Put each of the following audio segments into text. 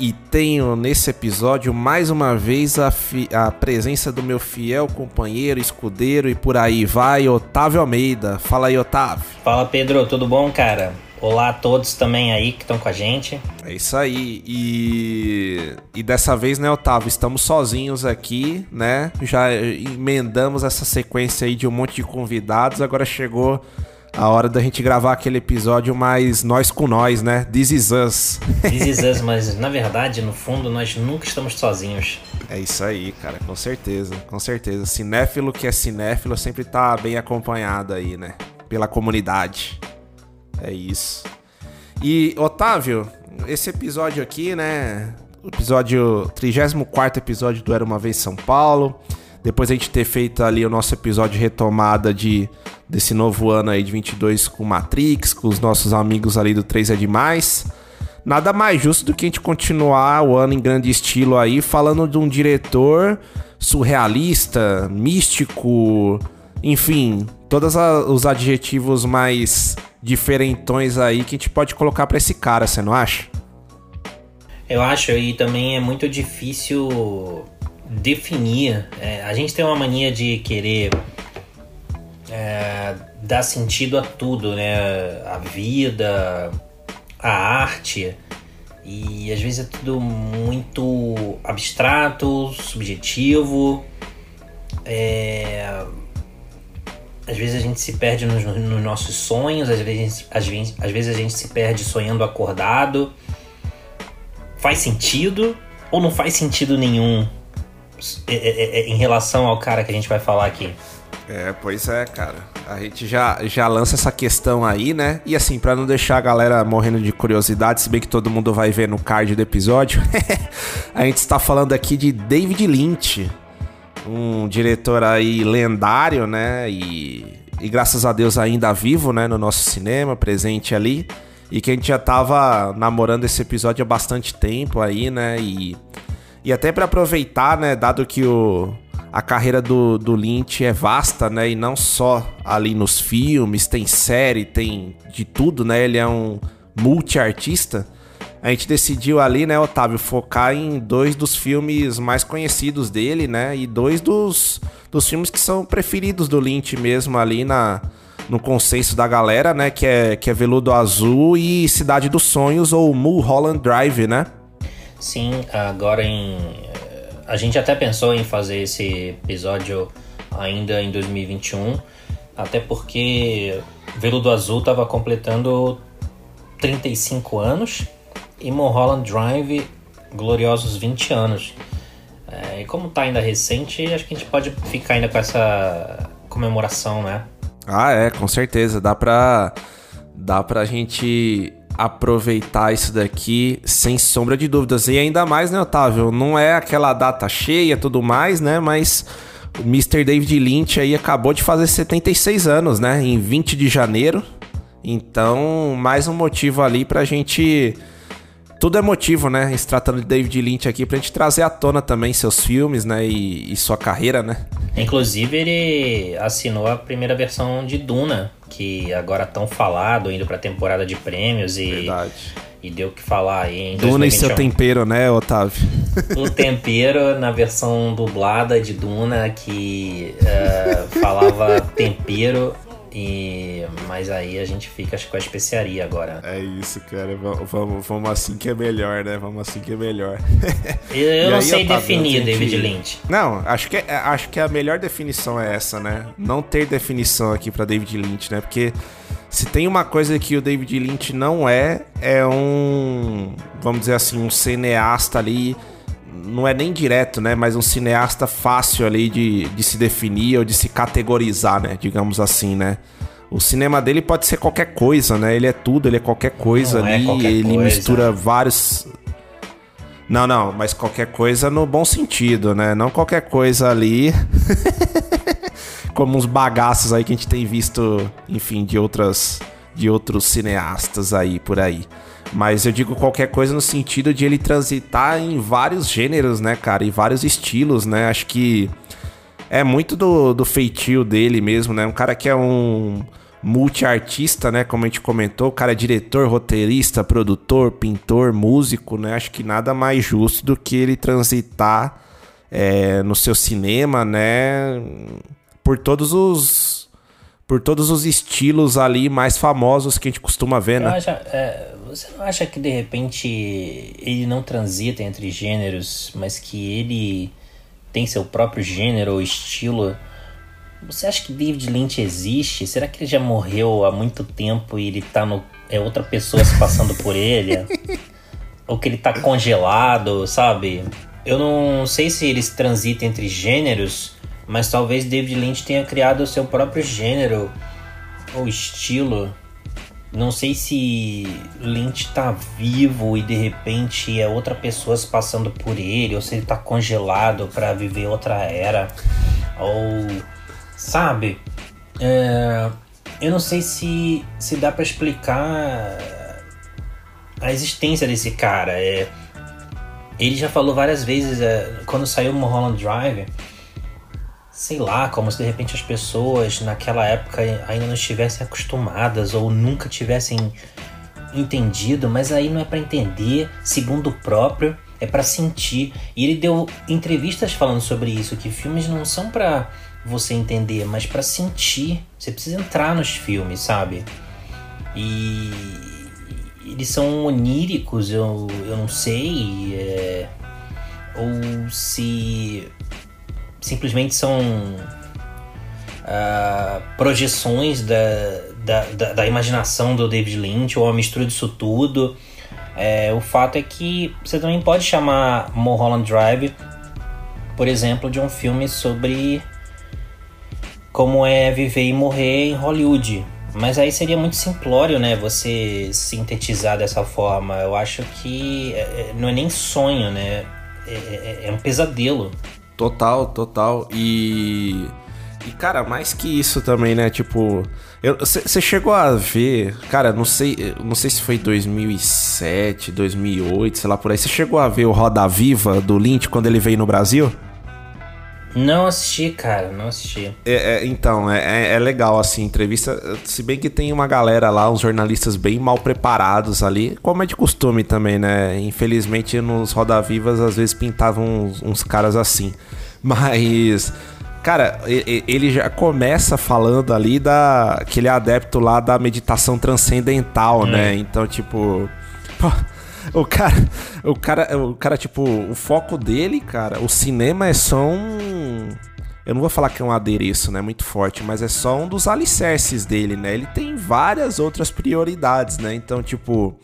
e tenho nesse episódio mais uma vez a, a presença do meu fiel companheiro, escudeiro e por aí vai, Otávio Almeida. Fala aí, Otávio. Fala Pedro, tudo bom, cara? Olá a todos também aí que estão com a gente. É isso aí. E, e dessa vez, né, Otávio, estamos sozinhos aqui, né? Já emendamos essa sequência aí de um monte de convidados. Agora chegou a hora da gente gravar aquele episódio mais nós com nós, né? This is us. This is us, mas na verdade, no fundo, nós nunca estamos sozinhos. É isso aí, cara, com certeza, com certeza. Cinéfilo que é cinéfilo sempre tá bem acompanhado aí, né? Pela comunidade. É isso. E, Otávio, esse episódio aqui, né? Episódio. 34 episódio do Era uma Vez São Paulo. Depois a gente ter feito ali o nosso episódio de retomada de, desse novo ano aí de 22 com Matrix, com os nossos amigos ali do 3 é Demais. Nada mais justo do que a gente continuar o ano em grande estilo aí, falando de um diretor surrealista, místico, enfim, todos os adjetivos mais diferentões aí que a gente pode colocar pra esse cara, você não acha? Eu acho, e também é muito difícil definir. É, a gente tem uma mania de querer é, dar sentido a tudo, né? A vida, a arte. E às vezes é tudo muito abstrato, subjetivo. É, às vezes a gente se perde nos, nos nossos sonhos, às vezes, às, vezes, às vezes a gente se perde sonhando acordado. Faz sentido ou não faz sentido nenhum em relação ao cara que a gente vai falar aqui? É, pois é, cara. A gente já, já lança essa questão aí, né? E assim, pra não deixar a galera morrendo de curiosidade, se bem que todo mundo vai ver no card do episódio, a gente está falando aqui de David Lynch, um diretor aí lendário, né? E, e graças a Deus ainda vivo, né? No nosso cinema, presente ali. E que a gente já tava namorando esse episódio há bastante tempo aí, né? E, e até pra aproveitar, né? Dado que o, a carreira do, do Lynch é vasta, né? E não só ali nos filmes, tem série, tem de tudo, né? Ele é um multi-artista. A gente decidiu ali, né, Otávio, focar em dois dos filmes mais conhecidos dele, né? E dois dos, dos filmes que são preferidos do Lynch mesmo ali na, no consenso da galera, né? Que é, que é Veludo Azul e Cidade dos Sonhos ou Mulholland Drive, né? Sim, agora em. A gente até pensou em fazer esse episódio ainda em 2021, até porque Veludo Azul estava completando 35 anos e Mulholland Drive gloriosos 20 anos. É, e como tá ainda recente, acho que a gente pode ficar ainda com essa comemoração, né? Ah, é, com certeza. Dá pra, dá pra gente aproveitar isso daqui sem sombra de dúvidas. E ainda mais, né, Otávio? Não é aquela data cheia tudo mais, né? Mas o Mr. David Lynch aí acabou de fazer 76 anos, né? Em 20 de janeiro. Então, mais um motivo ali pra gente. Tudo é motivo, né? Se tratando de David Lynch aqui, pra gente trazer à tona também seus filmes, né? E, e sua carreira, né? Inclusive, ele assinou a primeira versão de Duna, que agora tão falado, indo pra temporada de prêmios e, Verdade. e deu o que falar aí em Duna e seu 2021. tempero, né, Otávio? O tempero na versão dublada de Duna, que eh, falava tempero E, mas aí a gente fica acho, com a especiaria agora. É isso, cara. Vamos, vamos, vamos assim que é melhor, né? Vamos assim que é melhor. Eu, eu não sei definir David Lynch. Não, acho que, é, acho que a melhor definição é essa, né? Não ter definição aqui para David Lynch, né? Porque se tem uma coisa que o David Lynch não é, é um, vamos dizer assim, um cineasta ali não é nem direto, né? Mas um cineasta fácil ali de, de se definir ou de se categorizar, né? Digamos assim, né? O cinema dele pode ser qualquer coisa, né? Ele é tudo, ele é qualquer coisa não é ali. É qualquer ele coisa. mistura vários. Não, não, mas qualquer coisa no bom sentido, né? Não qualquer coisa ali. Como uns bagaços aí que a gente tem visto, enfim, de outras. De outros cineastas aí por aí. Mas eu digo qualquer coisa no sentido de ele transitar em vários gêneros, né, cara? E vários estilos, né? Acho que é muito do, do feitio dele mesmo, né? Um cara que é um multiartista, né? Como a gente comentou, o cara é diretor, roteirista, produtor, pintor, músico, né? Acho que nada mais justo do que ele transitar é, no seu cinema, né? Por todos os por todos os estilos ali mais famosos que a gente costuma ver, né? Acho, é, você não acha que de repente ele não transita entre gêneros, mas que ele tem seu próprio gênero ou estilo? Você acha que David Lynch existe? Será que ele já morreu há muito tempo e ele tá no. É outra pessoa se passando por ele? ou que ele tá congelado, sabe? Eu não sei se eles transitam entre gêneros mas talvez David Lynch tenha criado o seu próprio gênero ou estilo. Não sei se Lynch tá vivo e de repente é outra pessoa se passando por ele, ou se ele tá congelado para viver outra era, ou sabe? É, eu não sei se se dá para explicar a existência desse cara. É, ele já falou várias vezes é, quando saiu Mulholland Drive sei lá, como se de repente as pessoas naquela época ainda não estivessem acostumadas ou nunca tivessem entendido, mas aí não é para entender, segundo o próprio, é para sentir. E ele deu entrevistas falando sobre isso, que filmes não são para você entender, mas para sentir. Você precisa entrar nos filmes, sabe? E eles são oníricos, eu, eu não sei, é... ou se simplesmente são uh, projeções da, da, da, da, imaginação do David Lynch ou uma mistura disso tudo. É, o fato é que você também pode chamar Mulholland Drive, por exemplo, de um filme sobre como é viver e morrer em Hollywood. Mas aí seria muito simplório, né? Você sintetizar dessa forma. Eu acho que é, não é nem sonho, né? É, é, é um pesadelo. Total, total. E. E, cara, mais que isso também, né? Tipo. Você chegou a ver. Cara, não sei, não sei se foi 2007, 2008, sei lá por aí. Você chegou a ver o Roda Viva do Lynch quando ele veio no Brasil? Não assisti, cara, não assisti. É, é, então, é, é, legal, assim, entrevista. Se bem que tem uma galera lá, uns jornalistas bem mal preparados ali, como é de costume também, né? Infelizmente, nos Roda Vivas, às vezes pintavam uns, uns caras assim. Mas. Cara, ele já começa falando ali da. que ele é adepto lá da meditação transcendental, hum. né? Então, tipo. Pô, o cara, o cara, o cara, tipo, o foco dele, cara, o cinema é só um. Eu não vou falar que é um adereço, né? Muito forte, mas é só um dos alicerces dele, né? Ele tem várias outras prioridades, né? Então, tipo.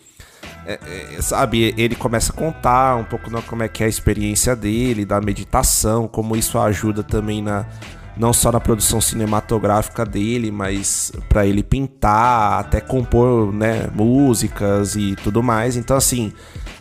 É, é, sabe, ele começa a contar um pouco como é que é a experiência dele, da meditação, como isso ajuda também na, não só na produção cinematográfica dele, mas para ele pintar, até compor, né, músicas e tudo mais. Então assim,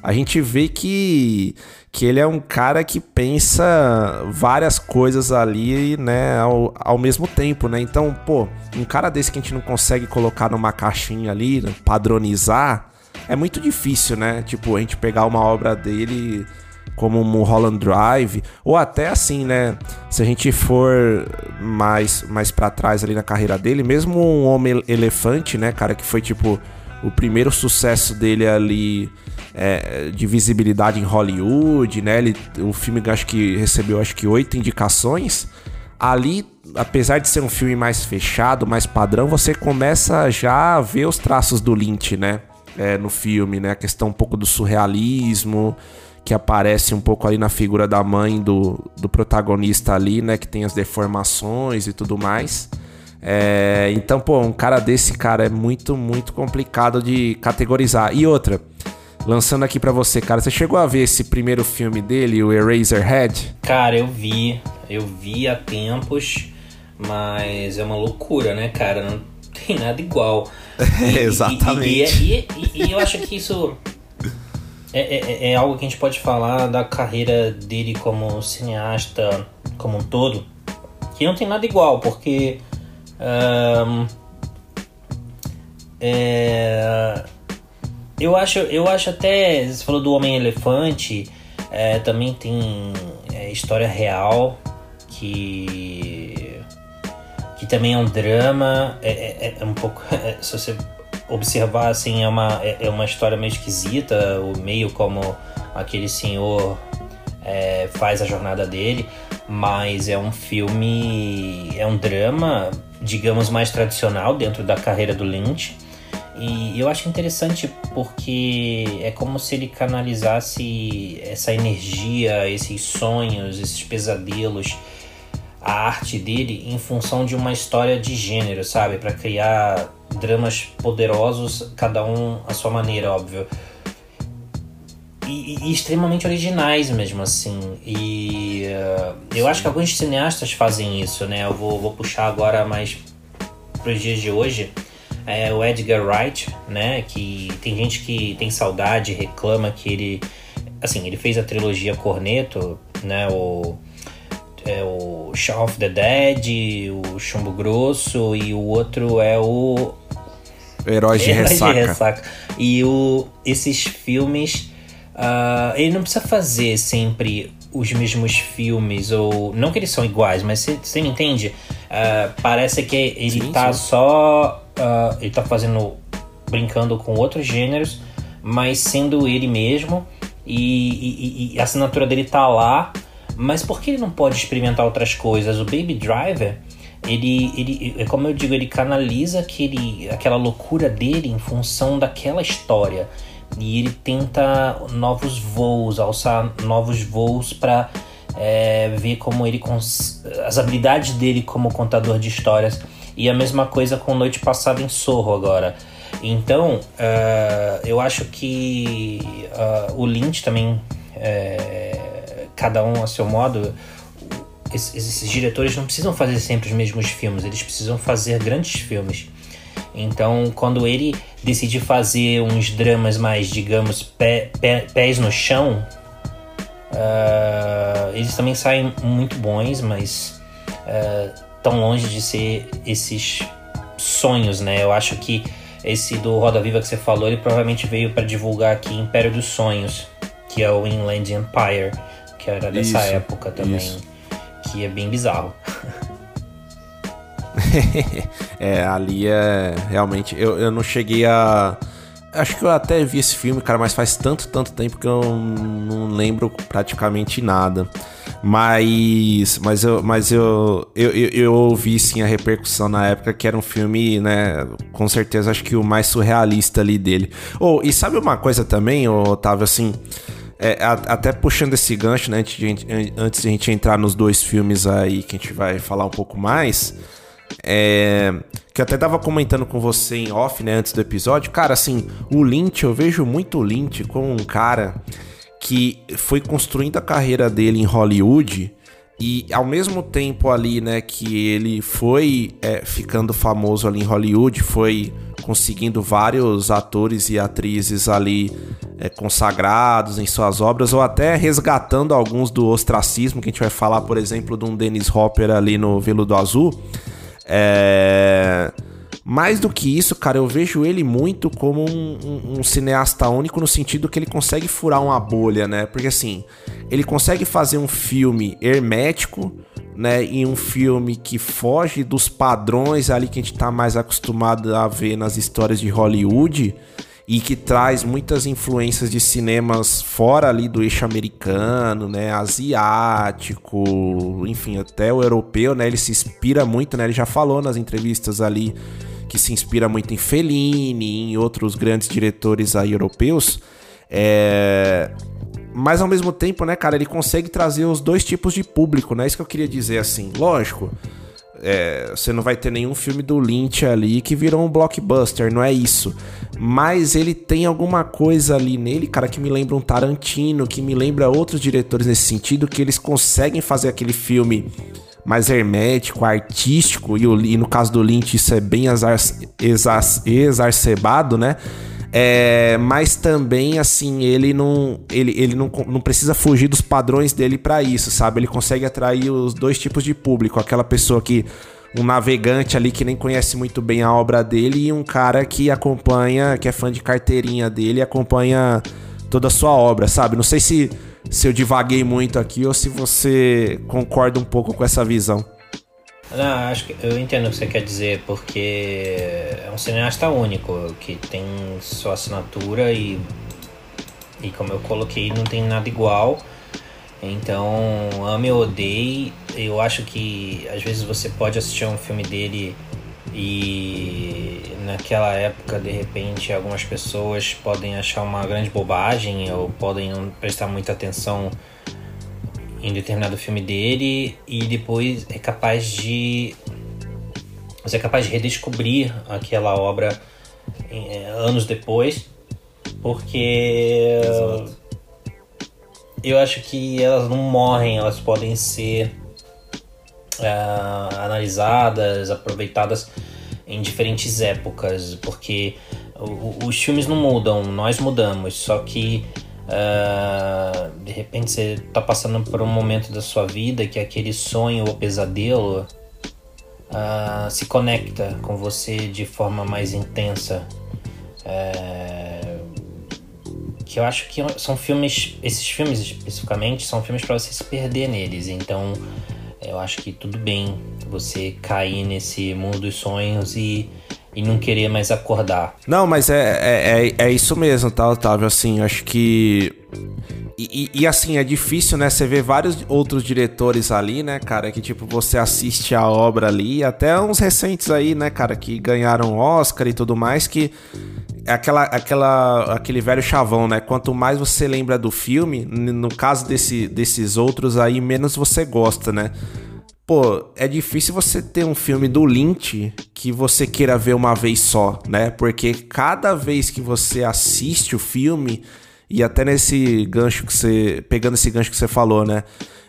a gente vê que que ele é um cara que pensa várias coisas ali, né, ao, ao mesmo tempo, né? Então, pô, um cara desse que a gente não consegue colocar numa caixinha ali, padronizar, é muito difícil, né? Tipo, a gente pegar uma obra dele como Mulholland Drive, ou até assim, né? Se a gente for mais, mais para trás ali na carreira dele, mesmo um Homem Elefante, né, cara, que foi tipo o primeiro sucesso dele ali é, de visibilidade em Hollywood, né? Ele, o filme acho que recebeu acho que oito indicações. ali, apesar de ser um filme mais fechado, mais padrão, você começa já a ver os traços do Lynch, né? É, no filme, né? A questão um pouco do surrealismo, que aparece um pouco ali na figura da mãe do, do protagonista ali, né? Que tem as deformações e tudo mais. É, então, pô, um cara desse, cara, é muito, muito complicado de categorizar. E outra, lançando aqui para você, cara, você chegou a ver esse primeiro filme dele, o Eraserhead? Cara, eu vi. Eu vi há tempos, mas é uma loucura, né, cara? Não tem nada igual. E, Exatamente. E, e, e, eu acho que isso é, é, é, algo que a gente pode falar da carreira dele como cineasta como um todo, que não tem nada igual, porque. Um, é, eu acho, eu acho até. Você falou do Homem-Elefante, é, também tem é, história real que. que também é um drama. É, é, é um pouco. É, se você observar, assim, é uma, é, é uma história meio esquisita, o meio como aquele senhor é, faz a jornada dele, mas é um filme, é um drama, digamos, mais tradicional dentro da carreira do Lynch. E eu acho interessante porque é como se ele canalizasse essa energia, esses sonhos, esses pesadelos, a arte dele em função de uma história de gênero, sabe? Para criar dramas poderosos, cada um à sua maneira, óbvio. E, e, extremamente originais mesmo assim. E uh, eu acho que alguns cineastas fazem isso, né? Eu vou, vou puxar agora mais para os dias de hoje. É o Edgar Wright, né? Que tem gente que tem saudade, reclama que ele, assim, ele fez a trilogia Corneto, né? O é o Shaun of the Dead, o Chumbo Grosso e o outro é o Heróis de Heróis Ressaca. De Ressaca. E o, esses filmes, uh, ele não precisa fazer sempre os mesmos filmes, ou não que eles são iguais, mas você me entende? Uh, parece que ele sim, tá sim. só. Uh, ele tá fazendo. brincando com outros gêneros, mas sendo ele mesmo. E, e, e a assinatura dele tá lá. Mas por que ele não pode experimentar outras coisas? O Baby Driver ele, ele, é como eu digo, ele canaliza aquele, aquela loucura dele em função daquela história. E ele tenta novos voos, alçar novos voos para é, ver como ele as habilidades dele como contador de histórias. E a mesma coisa com Noite Passada em Sorro agora. Então, uh, eu acho que uh, o Lynch também, uh, cada um a seu modo, esses, esses diretores não precisam fazer sempre os mesmos filmes, eles precisam fazer grandes filmes. Então, quando ele decide fazer uns dramas mais, digamos, pé, pé, pés no chão, uh, eles também saem muito bons, mas uh, tão longe de ser esses sonhos, né? Eu acho que esse do Roda Viva que você falou, ele provavelmente veio para divulgar aqui Império dos Sonhos, que é o Inland Empire, que era dessa isso, época também. Isso que é bem bizarro. é, ali é realmente. Eu, eu não cheguei a. Acho que eu até vi esse filme, cara, mas faz tanto, tanto tempo que eu não lembro praticamente nada. Mas, mas, eu, mas eu, eu, eu, eu ouvi sim a repercussão na época que era um filme, né? Com certeza acho que o mais surrealista ali dele. Oh, e sabe uma coisa também, Otávio, assim. É, a, até puxando esse gancho, né, antes de, antes de a gente entrar nos dois filmes aí que a gente vai falar um pouco mais, é, que eu até tava comentando com você em off, né, antes do episódio, cara, assim, o Lynch, eu vejo muito o Lynch como um cara que foi construindo a carreira dele em Hollywood e ao mesmo tempo ali, né, que ele foi é, ficando famoso ali em Hollywood, foi conseguindo vários atores e atrizes ali é, consagrados em suas obras, ou até resgatando alguns do ostracismo, que a gente vai falar, por exemplo, de um Dennis Hopper ali no Veludo Azul. É... Mais do que isso, cara, eu vejo ele muito como um, um, um, cineasta único no sentido que ele consegue furar uma bolha, né? Porque assim, ele consegue fazer um filme hermético, né, em um filme que foge dos padrões ali que a gente tá mais acostumado a ver nas histórias de Hollywood e que traz muitas influências de cinemas fora ali do eixo americano, né, asiático, enfim, até o europeu, né, ele se inspira muito, né, ele já falou nas entrevistas ali que se inspira muito em Fellini, em outros grandes diretores aí europeus, é... mas ao mesmo tempo, né, cara, ele consegue trazer os dois tipos de público, né, isso que eu queria dizer assim, lógico, é, você não vai ter nenhum filme do Lynch ali que virou um blockbuster, não é isso. Mas ele tem alguma coisa ali nele, cara, que me lembra um Tarantino, que me lembra outros diretores nesse sentido, que eles conseguem fazer aquele filme mais hermético, artístico, e, o, e no caso do Lynch isso é bem exar, exar, exacerbado, né? É, mas também, assim, ele não ele, ele não, não precisa fugir dos padrões dele para isso, sabe? Ele consegue atrair os dois tipos de público. Aquela pessoa que. Um navegante ali que nem conhece muito bem a obra dele e um cara que acompanha, que é fã de carteirinha dele e acompanha toda a sua obra, sabe? Não sei se, se eu divaguei muito aqui ou se você concorda um pouco com essa visão. Não, acho que eu entendo o que você quer dizer, porque é um cineasta único, que tem sua assinatura e, e como eu coloquei, não tem nada igual. Então, ame ou odeie, eu acho que às vezes você pode assistir um filme dele e naquela época, de repente, algumas pessoas podem achar uma grande bobagem ou podem não prestar muita atenção em determinado filme dele e depois é capaz de você é capaz de redescobrir aquela obra é, anos depois porque Exato. eu acho que elas não morrem elas podem ser uh, analisadas aproveitadas em diferentes épocas porque os filmes não mudam nós mudamos só que Uh, de repente você está passando por um momento da sua vida que aquele sonho ou pesadelo uh, se conecta com você de forma mais intensa. Uh, que eu acho que são filmes, esses filmes especificamente, são filmes para você se perder neles. Então eu acho que tudo bem você cair nesse mundo dos sonhos e e não querer mais acordar. Não, mas é, é, é, é isso mesmo, tá, Otávio? Assim, acho que. E, e, e, assim, é difícil, né? Você vê vários outros diretores ali, né, cara? Que tipo, você assiste a obra ali, até uns recentes aí, né, cara, que ganharam Oscar e tudo mais, que é aquela, aquela, aquele velho chavão, né? Quanto mais você lembra do filme, no caso desse, desses outros aí, menos você gosta, né? Pô, é difícil você ter um filme do Lynch que você queira ver uma vez só, né? Porque cada vez que você assiste o filme, e até nesse gancho que você. pegando esse gancho que você falou, né?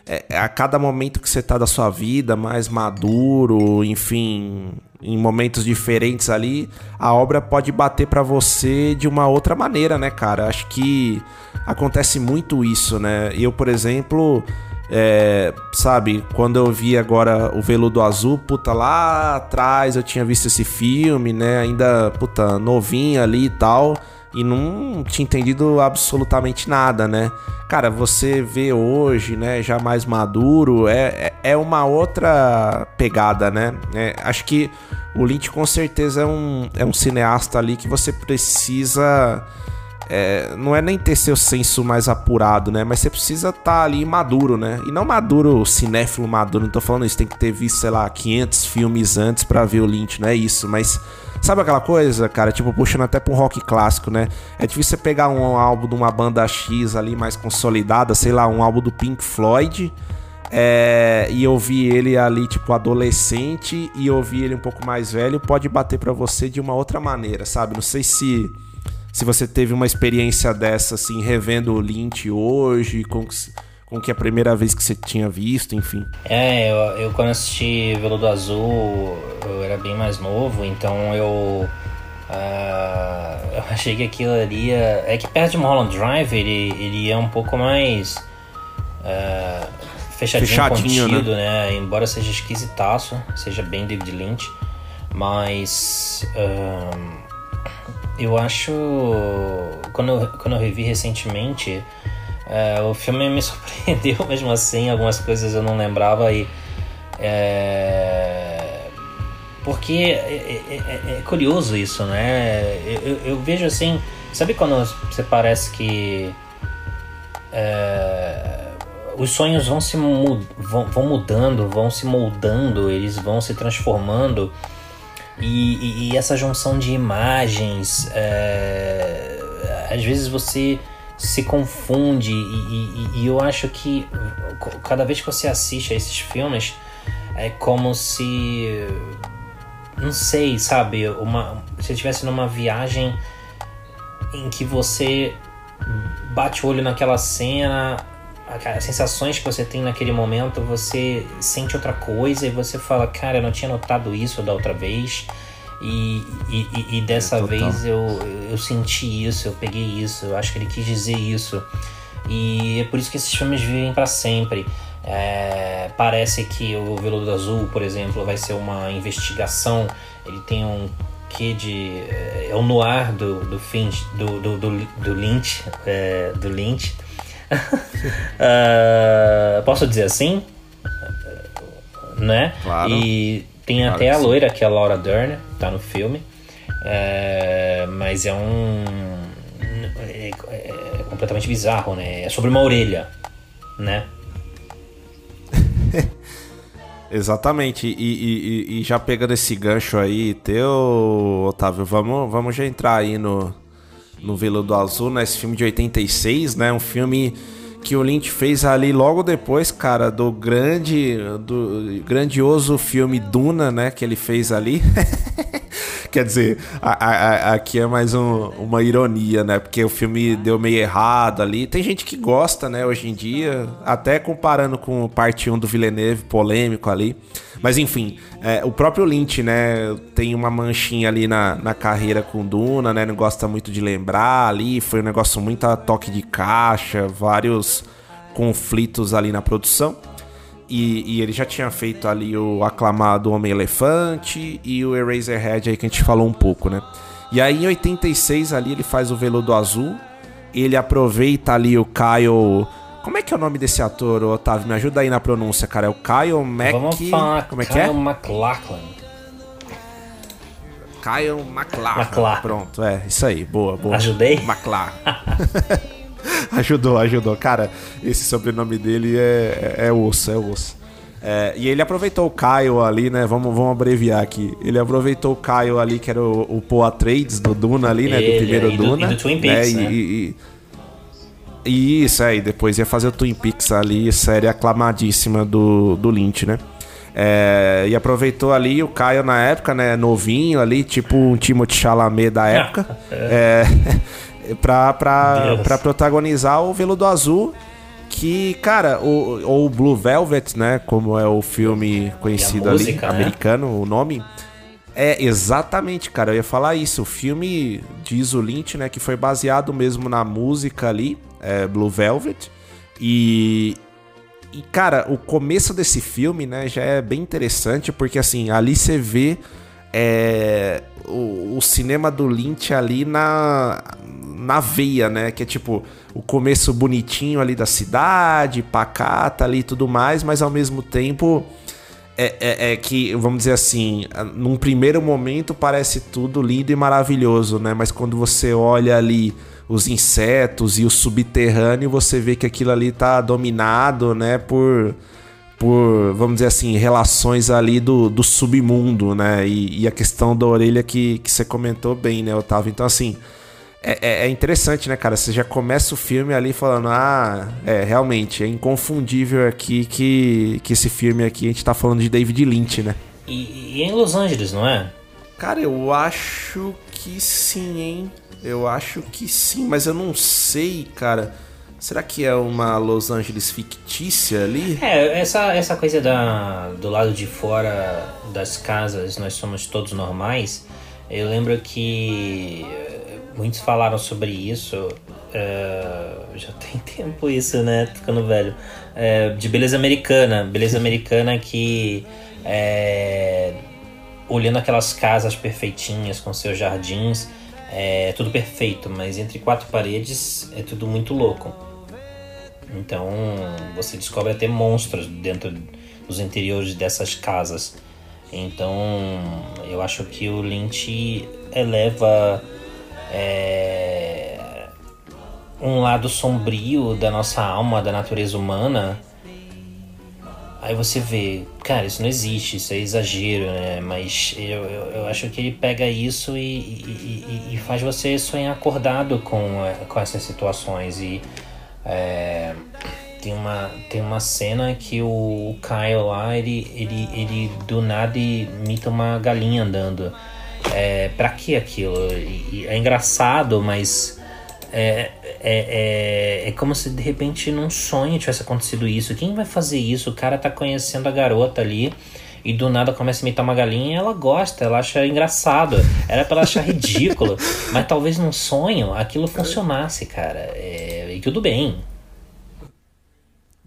É, é a cada momento que você tá da sua vida, mais maduro, enfim, em momentos diferentes ali, a obra pode bater para você de uma outra maneira, né, cara? Acho que acontece muito isso, né? Eu, por exemplo é, sabe, quando eu vi agora o Veludo Azul, puta, lá atrás eu tinha visto esse filme, né? Ainda, puta, novinho ali e tal. E não tinha entendido absolutamente nada, né? Cara, você vê hoje, né, já mais maduro, é, é, é uma outra pegada, né? É, acho que o Lynch com certeza é um, é um cineasta ali que você precisa é, não é nem ter seu senso mais apurado, né? Mas você precisa estar tá ali maduro, né? E não maduro, cinéfilo maduro, não tô falando isso, tem que ter visto, sei lá, 500 filmes antes para ver o Lynch, não é isso, mas sabe aquela coisa, cara, tipo puxando até pra um rock clássico, né? É difícil você pegar um álbum de uma banda X ali mais consolidada, sei lá, um álbum do Pink Floyd, é, e ouvir ele ali, tipo, adolescente, e ouvir ele um pouco mais velho, pode bater para você de uma outra maneira, sabe? Não sei se se você teve uma experiência dessa, assim, revendo o Lynch hoje, com, com que é a primeira vez que você tinha visto, enfim. É, eu, eu quando assisti Veludo Azul, eu era bem mais novo, então eu. Uh, eu achei que aquilo ali. É, é que perto de Mulholland Drive ele, ele é um pouco mais. Uh, fechadinho, fechadinho contido, né? né? Embora seja esquisitaço, seja bem David Lynch, mas. Uh, eu acho. Quando eu, quando eu revi recentemente, é, o filme me surpreendeu mesmo assim, algumas coisas eu não lembrava e. É, porque é, é, é, é curioso isso, né? Eu, eu, vejo assim, Sabe quando você parece que é, os sonhos vão se vão, vão, mudando, vão se moldando, eles vão se transformando e, e, essa junção de imagens, é, às vezes você se confunde e, e, eu acho que cada vez que você assiste a esses filmes é como se não sei, sabe, uma se estivesse numa viagem em que você bate o olho naquela cena, as sensações que você tem naquele momento, você sente outra coisa e você fala, cara, eu não tinha notado isso da outra vez. E, e, e dessa vez eu, eu senti isso, eu peguei isso, eu acho que ele quis dizer isso. E é por isso que esses filmes vivem para sempre. É, parece que o Veludo Azul, por exemplo, vai ser uma investigação. Ele tem um quê de. É, é o noir do, do, Finch, do, do, do, do Lynch. É, do Lynch. Uh, posso dizer assim? Né? Claro. E tem claro até a loira, que é a Laura Dern, tá no filme. É, mas é um. É, é, completamente bizarro, né? É sobre uma orelha, né? Exatamente, e, e, e, já pegando esse gancho aí, teu, Otávio, vamos, vamos já entrar aí no, no Veludo Azul, né? filme de 86, né? Um filme que o Lynch fez ali logo depois, cara, do grande, do grandioso filme Duna, né? Que ele fez ali. Quer dizer, a, a, aqui é mais um, uma ironia, né? Porque o filme deu meio errado ali. Tem gente que gosta, né, hoje em dia, até comparando com parte 1 do Villeneuve, polêmico ali. Mas enfim, é, o próprio Lynch, né, tem uma manchinha ali na, na carreira com Duna, né? Não gosta muito de lembrar ali. Foi um negócio muito a toque de caixa, vários conflitos ali na produção. E, e, ele já tinha feito ali o aclamado Homem-Elefante e o Eraserhead aí que a gente falou um pouco, né? E aí em 86 ali ele faz o Veludo Azul, ele aproveita ali o Kyle... Como é que é o nome desse ator, Otávio? Me ajuda aí na pronúncia, cara. É o Kyle Mac... Vamos falar Como é Kyle que é? MacLachlan. Kyle MacLachlan. MacLachlan. Pronto, é, isso aí. Boa, boa. Ajudei? MacLachlan. ajudou, ajudou. Cara, esse sobrenome dele é, é, é osso, é osso. É, e ele aproveitou o Kyle ali, né? Vamos, vamos abreviar aqui. Ele aproveitou o Kyle ali, que era o, o Poa Trades do Duna ali, né? Ele, do primeiro e Duna. Do, e do Twin Peaks, né? né? E, e, isso, aí. É, depois ia fazer o Twin Peaks ali, série aclamadíssima do, do Lynch, né? É, e aproveitou ali o Caio na época, né? Novinho ali, tipo um Timothée Chalamet da época. é. Pra, pra, pra protagonizar o Veludo Azul. Que, cara, o, ou Blue Velvet, né? Como é o filme conhecido música, ali, né? americano, o nome. É, exatamente, cara, eu ia falar isso. O filme diz o Lynch, né, que foi baseado mesmo na música ali, é, Blue Velvet. E, e, cara, o começo desse filme, né, já é bem interessante, porque, assim, ali você vê é, o, o, cinema do Lynch ali na, na veia, né? Que é tipo o começo bonitinho ali da cidade, pacata ali e tudo mais, mas ao mesmo tempo é, é, é, que, vamos dizer assim, num primeiro momento parece tudo lindo e maravilhoso, né? Mas quando você olha ali os insetos e o subterrâneo, você vê que aquilo ali tá dominado, né? Por por, vamos dizer assim, relações ali do, do submundo, né? E, e, a questão da orelha que, que você comentou bem, né, Otávio? Então, assim, é, é, é, interessante, né, cara? Você já começa o filme ali falando, ah, é, realmente, é inconfundível aqui que, que esse filme aqui, a gente tá falando de David Lynch, né? E, e em Los Angeles, não é? Cara, eu acho que sim, hein? Eu acho que sim, mas eu não sei, cara Será que é uma Los Angeles fictícia ali? É, essa, essa coisa da, do lado de fora das casas, nós somos todos normais. Eu lembro que eh, muitos falaram sobre isso. Uh, já tem tempo isso, né? Tô ficando velho. Uh, de beleza americana. Beleza americana que. É, olhando aquelas casas perfeitinhas com seus jardins, é tudo perfeito, mas entre quatro paredes é tudo muito louco. Então você descobre até monstros dentro dos interiores dessas casas. Então eu acho que o Lynch eleva é, um lado sombrio da nossa alma, da natureza humana, aí você vê, cara, isso não existe, isso é exagero, né? Mas eu, eu, eu acho que ele pega isso e, e, e, faz você sonhar acordado com, com essas situações. E é, tem, uma, tem uma cena que o Kyle lá, ele, ele, ele do nada imita uma galinha andando. É, pra que aquilo? E, é engraçado, mas é, é, é, é, como se de repente num sonho tivesse acontecido isso. Quem vai fazer isso? O cara tá conhecendo a garota ali e do nada começa a imitar uma galinha e ela gosta, ela acha engraçado. Era pra ela achar ridículo. mas talvez num sonho aquilo funcionasse, cara. É, tudo bem.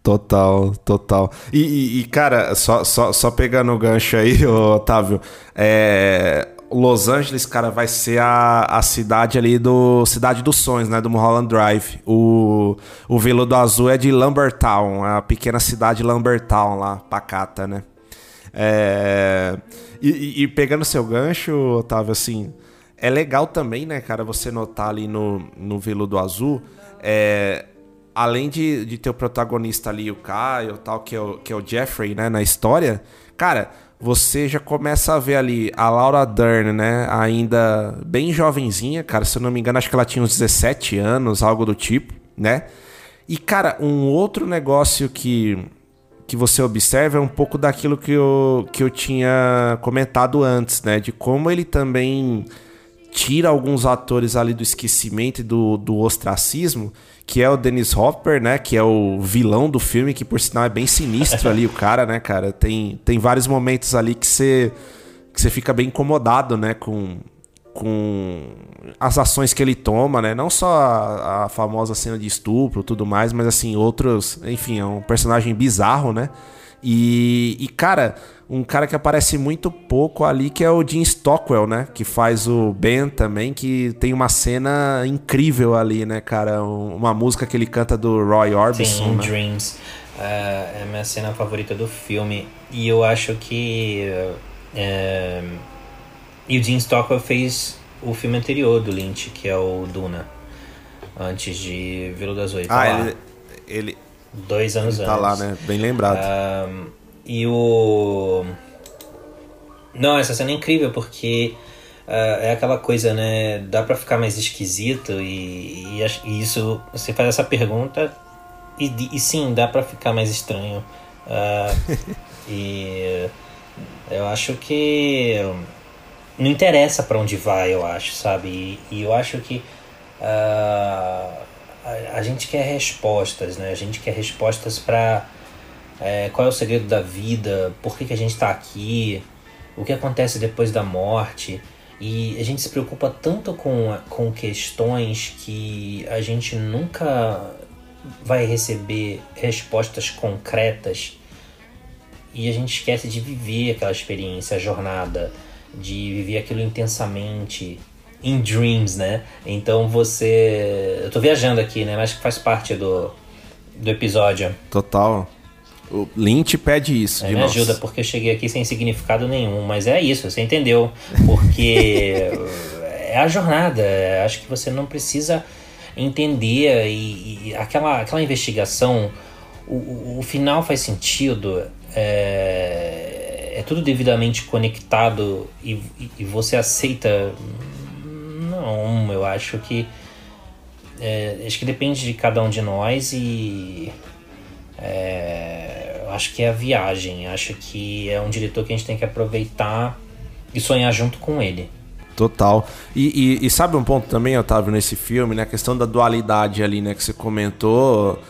Total, total. E, e, e, cara, só, só, só pegando o gancho aí, Otávio, é Los Angeles, cara, vai ser a, a cidade ali do. Cidade dos Sonhos, né? Do Mulholland Drive. O, o Veludo Azul é de Lambertown, a pequena cidade Lambertown lá, pacata, né? É, e, e, pegando seu gancho, Otávio, assim, é legal também, né, cara, você notar ali no, no Veludo Azul, é, além de, de ter o protagonista ali, o Caio, tal, que é o, que é o Jeffrey, né, na história, cara você já começa a ver ali a Laura Dern, né? Ainda bem jovenzinha, cara. Se eu não me engano, acho que ela tinha uns 17 anos, algo do tipo, né? E, cara, um outro negócio que, que você observa é um pouco daquilo que eu, que eu tinha comentado antes, né? De como ele também tira alguns atores ali do esquecimento e do, do ostracismo que é o Dennis Hopper, né? Que é o vilão do filme, que por sinal é bem sinistro ali o cara, né, cara? Tem, tem vários momentos ali que você que você fica bem incomodado, né, com, com as ações que ele toma, né? Não só a, a famosa cena de estupro, tudo mais, mas assim outros, enfim, é um personagem bizarro, né? E, e cara, um cara que aparece muito pouco ali, que é o Jim Stockwell, né? Que faz o Ben também, que tem uma cena incrível ali, né, cara? Uma música que ele canta do Roy Orbison. Sim, né? Dreams. Uh, é a minha cena favorita do filme. E eu acho que. Uh, e o Jim Stockwell fez o filme anterior do Lynch, que é o Duna. Antes de Vila das Oito. Ah, ele, ele. Dois anos ele tá antes. Tá lá, né? Bem lembrado. Uh, e o. Não, essa cena é incrível porque uh, é aquela coisa, né? Dá pra ficar mais esquisito e, e, e isso. Você faz essa pergunta e, e sim, dá pra ficar mais estranho. Uh, e eu acho que. Não interessa para onde vai, eu acho, sabe? E, e eu acho que. Uh, a, a gente quer respostas, né? A gente quer respostas para é, qual é o segredo da vida, por que, que a gente está aqui, o que acontece depois da morte. E a gente se preocupa tanto com, com questões que a gente nunca vai receber respostas concretas e a gente esquece de viver aquela experiência, a jornada, de viver aquilo intensamente, in dreams, né? Então você. Eu tô viajando aqui, né? Mas que faz parte do, do episódio. Total. O Lynch pede isso. É, me nós. ajuda, porque eu cheguei aqui sem significado nenhum. Mas é isso, você entendeu. Porque é a jornada. Acho que você não precisa entender e, e aquela, aquela investigação. O, o, final faz sentido. É, é tudo devidamente conectado e, e você aceita. Não, eu acho que. É, acho que depende de cada um de nós e. É, acho que é a viagem. Acho que é um diretor que a gente tem que aproveitar e sonhar junto com ele. Total. E, e, e sabe um ponto também, Otávio, nesse filme, né? A questão da dualidade ali, né? Que você comentou,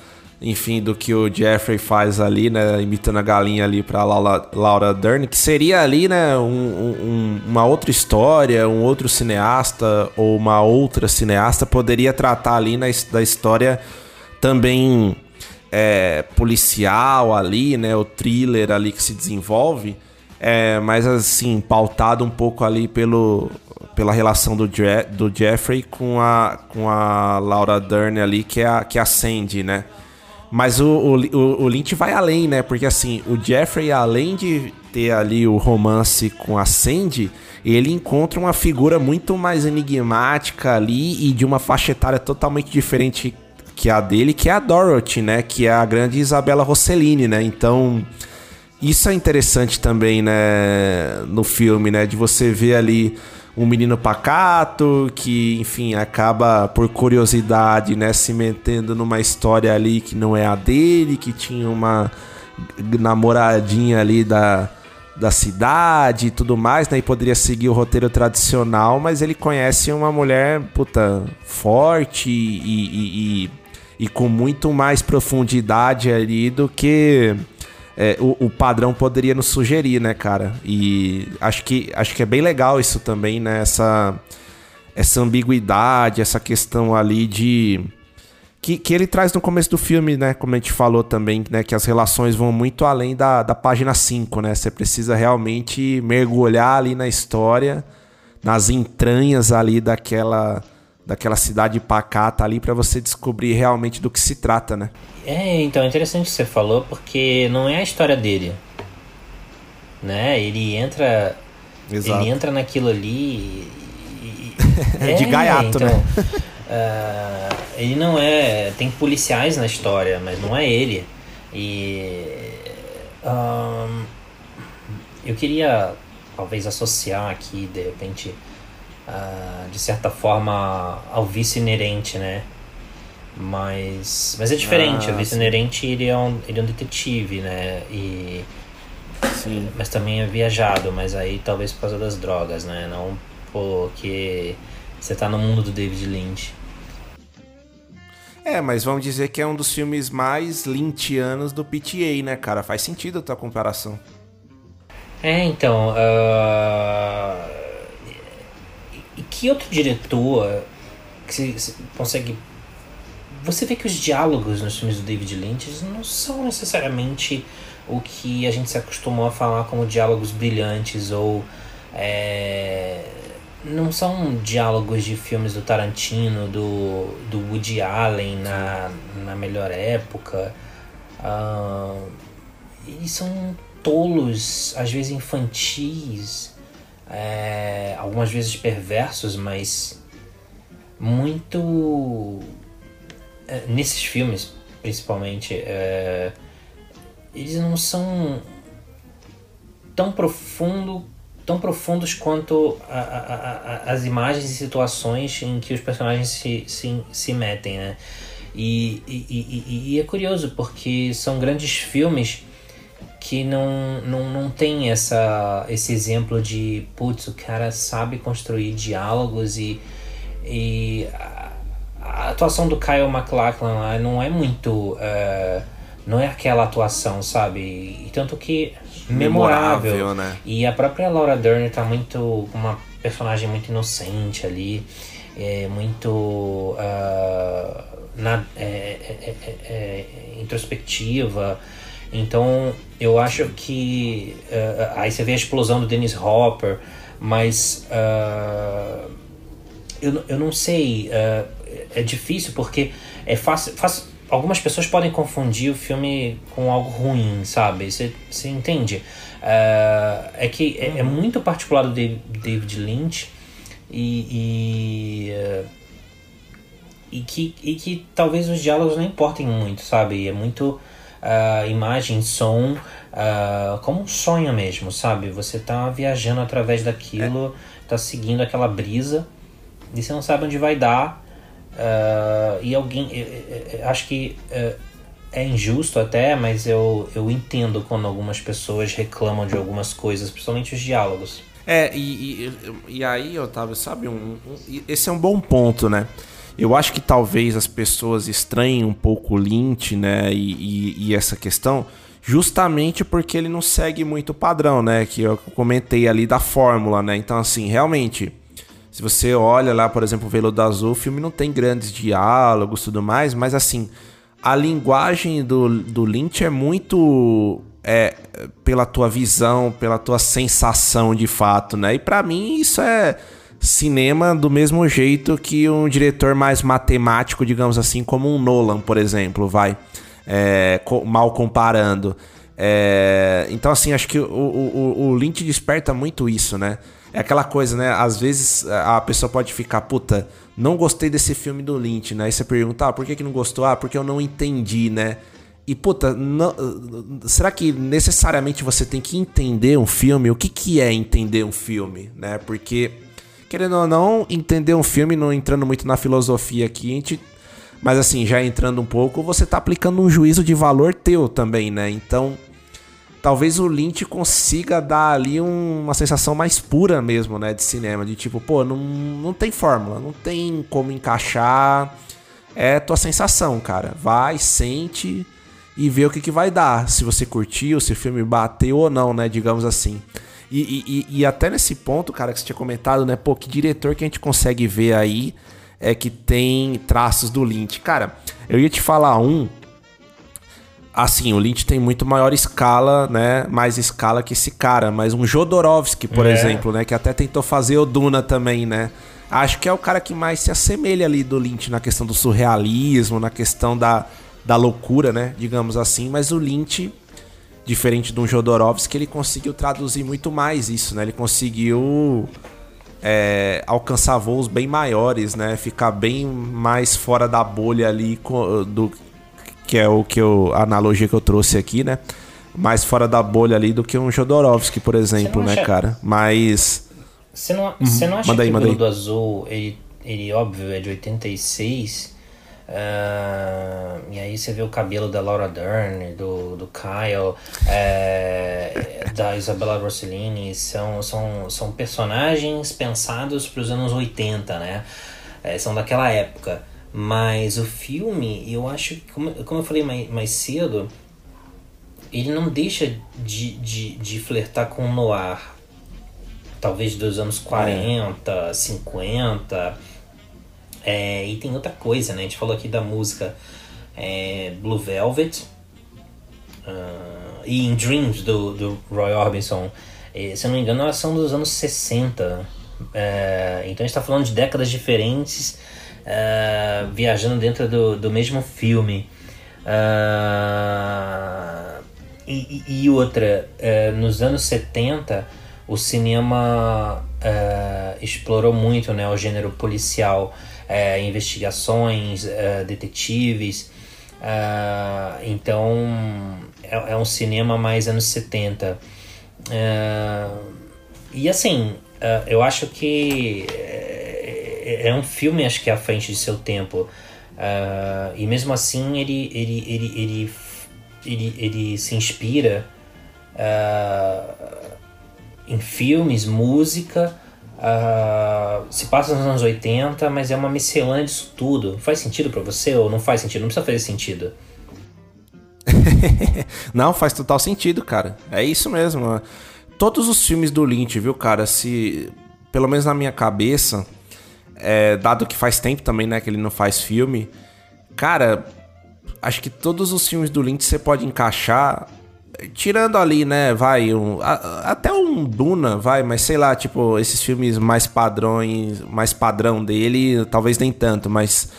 enfim, do que o Jeffrey faz ali, né? Imitando a galinha ali pra Laura, Laura Dern, que seria ali, né? Um, um, uma outra história, um outro cineasta ou uma outra cineasta poderia tratar ali na, da história também é, policial ali, né? O thriller ali que se desenvolve. É, mas assim, pautado um pouco ali pelo, pela relação do, Je do Jeffrey com a, com a Laura Dern ali, que é a, que é a Sandy, né? Mas o, o, o Lynch vai além, né? Porque assim, o Jeffrey, além de ter ali o romance com a Sandy, ele encontra uma figura muito mais enigmática ali e de uma faixa etária totalmente diferente que a dele, que é a Dorothy, né? Que é a grande Isabela Rossellini, né? Então, isso é interessante também, né? No filme, né? De você ver ali um menino pacato que, enfim, acaba por curiosidade, né? Se metendo numa história ali que não é a dele, que tinha uma namoradinha ali da da cidade e tudo mais, né? E poderia seguir o roteiro tradicional, mas ele conhece uma mulher, puta, forte e, e, e, e com muito mais profundidade ali do que é, o, o, padrão poderia nos sugerir, né, cara? E acho que, acho que é bem legal isso também, né? Essa, essa ambiguidade, essa questão ali de que, que ele traz no começo do filme, né? Como a gente falou também, né? Que as relações vão muito além da, da página 5, né? Você precisa realmente mergulhar ali na história, nas entranhas ali daquela, daquela cidade pacata ali para você descobrir realmente do que se trata, né? É, então é interessante o que você falou, porque não é a história dele. Né? Ele entra. Exato. Ele entra naquilo ali. E, é, de gaiato, então, né? Uh, ele não é. Tem policiais na história, mas não é ele. E. Um, eu queria talvez associar aqui, de repente, uh, de certa forma, ao vice inerente, né? Mas, mas é diferente. Ah, o vice inerente ele é, um, ele é um detetive, né? E, sim. Mas também é viajado, mas aí talvez por causa das drogas, né? Não porque você tá no mundo do David Lynch. É, mas vamos dizer que é um dos filmes mais lynchianos do PTA, né, cara? Faz sentido a tua comparação. É, então. Uh... E que outro diretor que consegue. Você vê que os diálogos nos filmes do David Lynch não são necessariamente o que a gente se acostumou a falar como diálogos brilhantes ou. É não são diálogos de filmes do Tarantino, do, do Woody Allen na, na melhor época. Uh, são tolos, às vezes infantis, é, algumas vezes perversos, mas muito. É, nesses filmes, principalmente, é, eles não são tão profundo tão profundos quanto a, a, a, as imagens e situações em que os personagens se, se, se metem, né? E, e, e, e é curioso porque são grandes filmes que não, não, não tem essa, esse exemplo de putz, o cara sabe construir diálogos e, e a, a atuação do Kyle MacLachlan lá não é muito. Uh, não é aquela atuação, sabe? E tanto que memorável. memorável né? E a própria Laura Dern tá muito. uma personagem muito inocente ali, é muito. Uh, na, é, é, é, introspectiva. Então eu acho que. Uh, aí você vê a explosão do Dennis Hopper, mas. Uh, eu, eu não sei. é difícil porque é fácil, fácil algumas pessoas podem confundir o filme com algo ruim, sabe? Você, você entende? Uh, é que é, é, uhum. muito particular do David Lynch e, e, uh, e, que, e que talvez os diálogos não importem muito, sabe? É muito uh, imagem, som, como um sonho mesmo, sabe? Você tá viajando através daquilo, é. tá seguindo aquela brisa e você não sabe onde vai dar Uh, e alguém. Eu, eu, acho que uh, é injusto até, mas eu, eu entendo quando algumas pessoas reclamam de algumas coisas, principalmente os diálogos. É, e, e, e aí, Otávio, sabe, um, um, esse é um bom ponto, né? Eu acho que talvez as pessoas estranhem um pouco o Lynch, né? E, e, e, essa questão, justamente porque ele não segue muito o padrão, né? Que eu comentei ali da fórmula, né? Então, assim, realmente, se você olha lá, por exemplo, o Veludo Azul, o filme não tem grandes diálogos tudo mais, mas assim, a linguagem do, do Lynch é muito é, pela tua visão, pela tua sensação de fato, né? E para mim isso é cinema do mesmo jeito que um diretor mais matemático, digamos assim, como um Nolan, por exemplo, vai. É, mal comparando. É, então, assim, acho que o, o, o Lynch desperta muito isso, né? É aquela coisa, né? Às vezes a pessoa pode ficar, puta, não gostei desse filme do Lynch, né? Aí você pergunta, ah, por que, que não gostou? Ah, porque eu não entendi, né? E, puta, não, será que necessariamente você tem que entender um filme? O que, que é entender um filme, né? Porque, querendo ou não, entender um filme, não entrando muito na filosofia aqui, a gente mas assim, já entrando um pouco, você tá aplicando um juízo de valor teu também, né? Então, talvez o Lynch consiga dar ali um, uma sensação mais pura mesmo, né, de cinema, de tipo, pô, não, não tem fórmula, não tem como encaixar, é tua sensação, cara. Vai, sente e vê o que, que vai dar, se você curtiu, se o filme bateu ou não, né, digamos assim. E, e, e até nesse ponto, cara, que você tinha comentado, né, pô, que diretor que a gente consegue ver aí é que tem traços do Lynch. Cara, eu ia te falar um Assim, o Lynch tem muito maior escala, né? Mais escala que esse cara. Mas um Jodorowsky, por é. exemplo, né? Que até tentou fazer o Duna também, né? Acho que é o cara que mais se assemelha ali do Lynch na questão do surrealismo, na questão da, da loucura, né? Digamos assim. Mas o Lynch, diferente de um Jodorowsky, ele conseguiu traduzir muito mais isso, né? Ele conseguiu é, alcançar voos bem maiores, né? Ficar bem mais fora da bolha ali do que é o que eu, a analogia que eu trouxe aqui, né? Mais fora da bolha ali do que um Jodorowsky, por exemplo, né, cara? Mas. Você não, você não acha que o do Azul, ele, ele, óbvio, é de 86. Uh, e aí você vê o cabelo da Laura Dern, do, do Kyle, é, da Isabella Rossellini, são, são, são personagens pensados para os anos 80, né? É, são daquela época. Mas o filme, eu acho que, como, como eu falei mais, mais cedo, ele não deixa de, de, de flertar com o noir. Talvez dos anos 40, é. 50. É, e tem outra coisa, né? A gente falou aqui da música é, Blue Velvet. Uh, e In Dreams, do, do Roy Orbison. E, se eu não me engano, elas são dos anos 60. É, então a gente está falando de décadas diferentes uh, viajando dentro do, do mesmo filme. Uh, e, e, outra, uh, nos anos 70, o cinema explorou muito né, o gênero policial, investigações, detetives. então, é, é, um cinema mais anos 70. e assim, eu acho que é, é um filme, acho que é à frente de seu tempo. E mesmo assim ele, ele, ele, ele, ele, ele se inspira em filmes, música. Uh, se passa nos anos 80, mas é uma miscelânea disso tudo. Faz sentido para você ou não faz sentido? Não precisa fazer sentido. não, faz total sentido, cara. É isso mesmo. Todos os filmes do Lynch, viu, cara? Se. Pelo menos na minha cabeça, é, dado que faz tempo também, né, que ele não faz filme, cara, acho que todos os filmes do Lynch você pode encaixar, tirando ali, né, vai, um, a, até um Duna, vai, mas sei lá, tipo, esses filmes mais padrões, mais padrão dele, talvez nem tanto, mas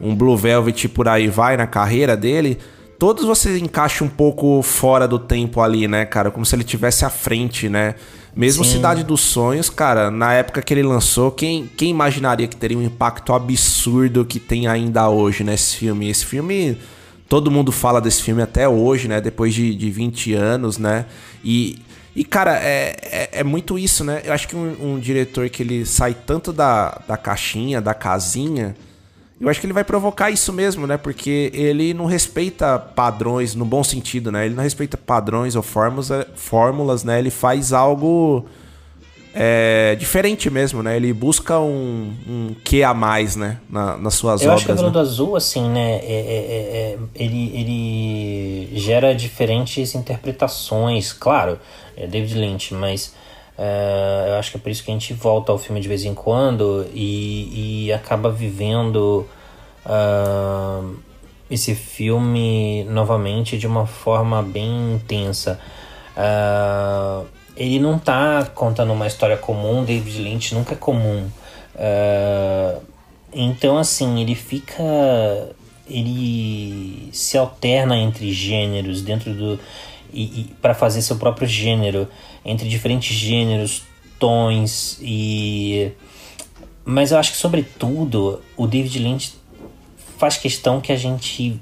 um Blue Velvet por aí vai na carreira dele, todos você encaixa um pouco fora do tempo ali, né, cara, como se ele tivesse à frente, né, mesmo Sim. Cidade dos Sonhos, cara, na época que ele lançou, quem, quem imaginaria que teria um impacto absurdo que tem ainda hoje nesse filme? Esse filme, todo mundo fala desse filme até hoje, né? Depois de, de 20 anos, né? E, e cara, é, é, é muito isso, né? Eu acho que um, um diretor que ele sai tanto da, da caixinha, da casinha eu acho que ele vai provocar isso mesmo, né? Porque ele não respeita padrões no bom sentido, né? Ele não respeita padrões ou fórmulas, fórmulas né? Ele faz algo é, diferente mesmo, né? Ele busca um, um que a mais, né? Na, nas suas Eu obras. Eu acho que o né? do Azul, assim, né? É, é, é, é, ele, ele gera diferentes interpretações, claro, é David Lynch, mas Uh, eu acho que é por isso que a gente volta ao filme de vez em quando e, e acaba vivendo uh, esse filme novamente de uma forma bem intensa. Uh, ele não está contando uma história comum, David Lynch nunca é comum. então, assim, ele fica. Ele se alterna entre gêneros dentro do e, e para fazer seu próprio gênero entre diferentes gêneros, tons e mas eu acho que sobretudo o David Lynch faz questão que a gente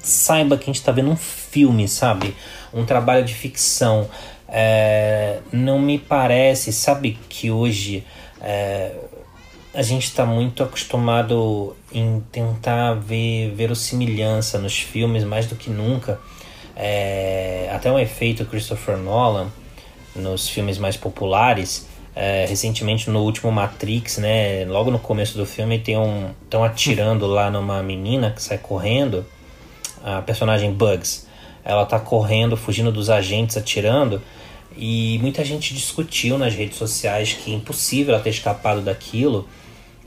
saiba que a gente está vendo um filme, sabe? Um trabalho de ficção. É, não me parece, sabe que hoje é, a gente está muito acostumado em tentar ver verossimilhança nos filmes mais do que nunca. É, até um efeito Christopher Nolan nos filmes mais populares. É, recentemente no último Matrix, né? Logo no começo do filme tem um estão atirando lá numa menina que sai correndo, a personagem Bugs. Ela tá correndo, fugindo dos agentes, atirando. E muita gente discutiu nas redes sociais que é impossível ela ter escapado daquilo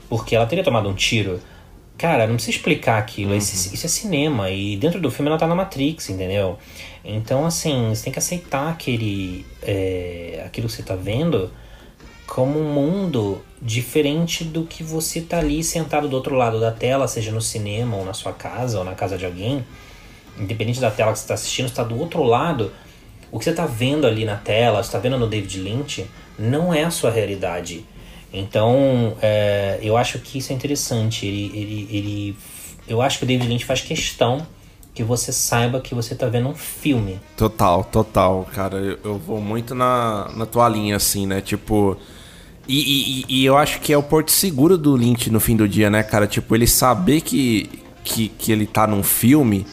porque ela teria tomado um tiro. Cara, não precisa explicar aquilo. Uhum. Isso, isso, é cinema. E dentro do filme ela tá na Matrix, entendeu? Então, assim, você tem que aceitar aquele, é, aquilo que você tá vendo como um mundo diferente do que você tá ali sentado do outro lado da tela, seja no cinema ou na sua casa ou na casa de alguém. Independente da tela que você está assistindo, está do outro lado. O que você está vendo ali na tela, está vendo no David Lynch, não é a sua realidade. Então, é, eu acho que isso é interessante. Ele, ele, ele, eu acho que o David Lynch faz questão que você saiba que você tá vendo um filme. Total, total, cara. Eu, eu vou muito na, na tua linha, assim, né? Tipo. E, e, e, eu acho que é o porto seguro do Lynch no fim do dia, né, cara? Tipo, ele saber que, que, que ele tá num filme,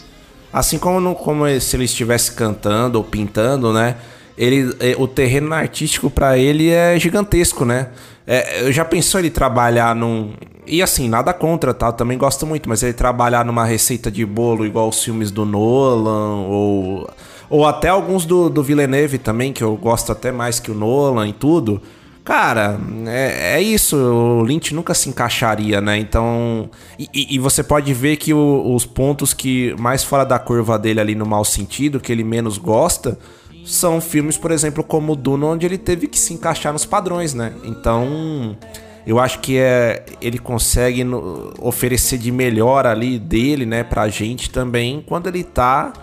assim como, no, como se ele estivesse cantando ou pintando, né? Ele, é, o terreno artístico para ele é gigantesco, né? É, já pensou ele trabalhar num. E assim, nada contra, tá? Eu também gosto muito, mas ele trabalhar numa receita de bolo igual os filmes do Nolan, ou. Ou até alguns do, do Villeneuve também, que eu gosto até mais que o Nolan e tudo. Cara, é, é isso. O Lynch nunca se encaixaria, né? Então. E, e você pode ver que o, os pontos que mais fora da curva dele ali no mau sentido, que ele menos gosta são filmes, por exemplo, como o Duna, onde ele teve que se encaixar nos padrões, né? Então, eu acho que é, ele consegue no, oferecer de melhor ali dele, né, pra gente também, quando ele tá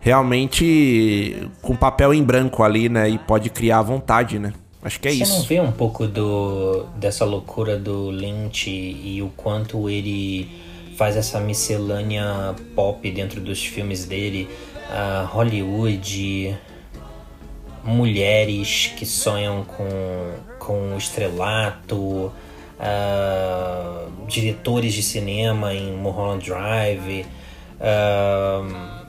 realmente com papel em branco ali, né, e pode criar à vontade, né? Acho que é Você isso. Você não vê um pouco do, dessa loucura do Lynch e o quanto ele faz essa miscelânea pop dentro dos filmes dele, uh, Hollywood, mulheres que sonham com, com o estrelato, uh, diretores de cinema em Mulholland Drive, uh,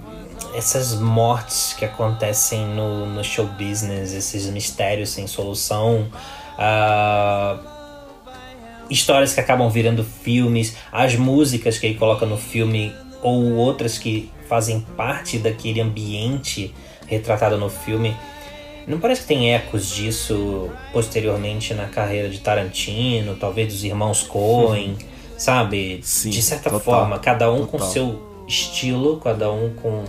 essas mortes que acontecem no, no show business, esses mistérios sem solução. Uh, histórias que acabam virando filmes, as músicas que ele coloca no filme ou outras que fazem parte daquele ambiente retratado no filme não parece que tem ecos disso posteriormente na carreira de Tarantino, talvez dos irmãos Coen, sabe? Sim, de certa total, forma, cada um total. com seu estilo, cada um com,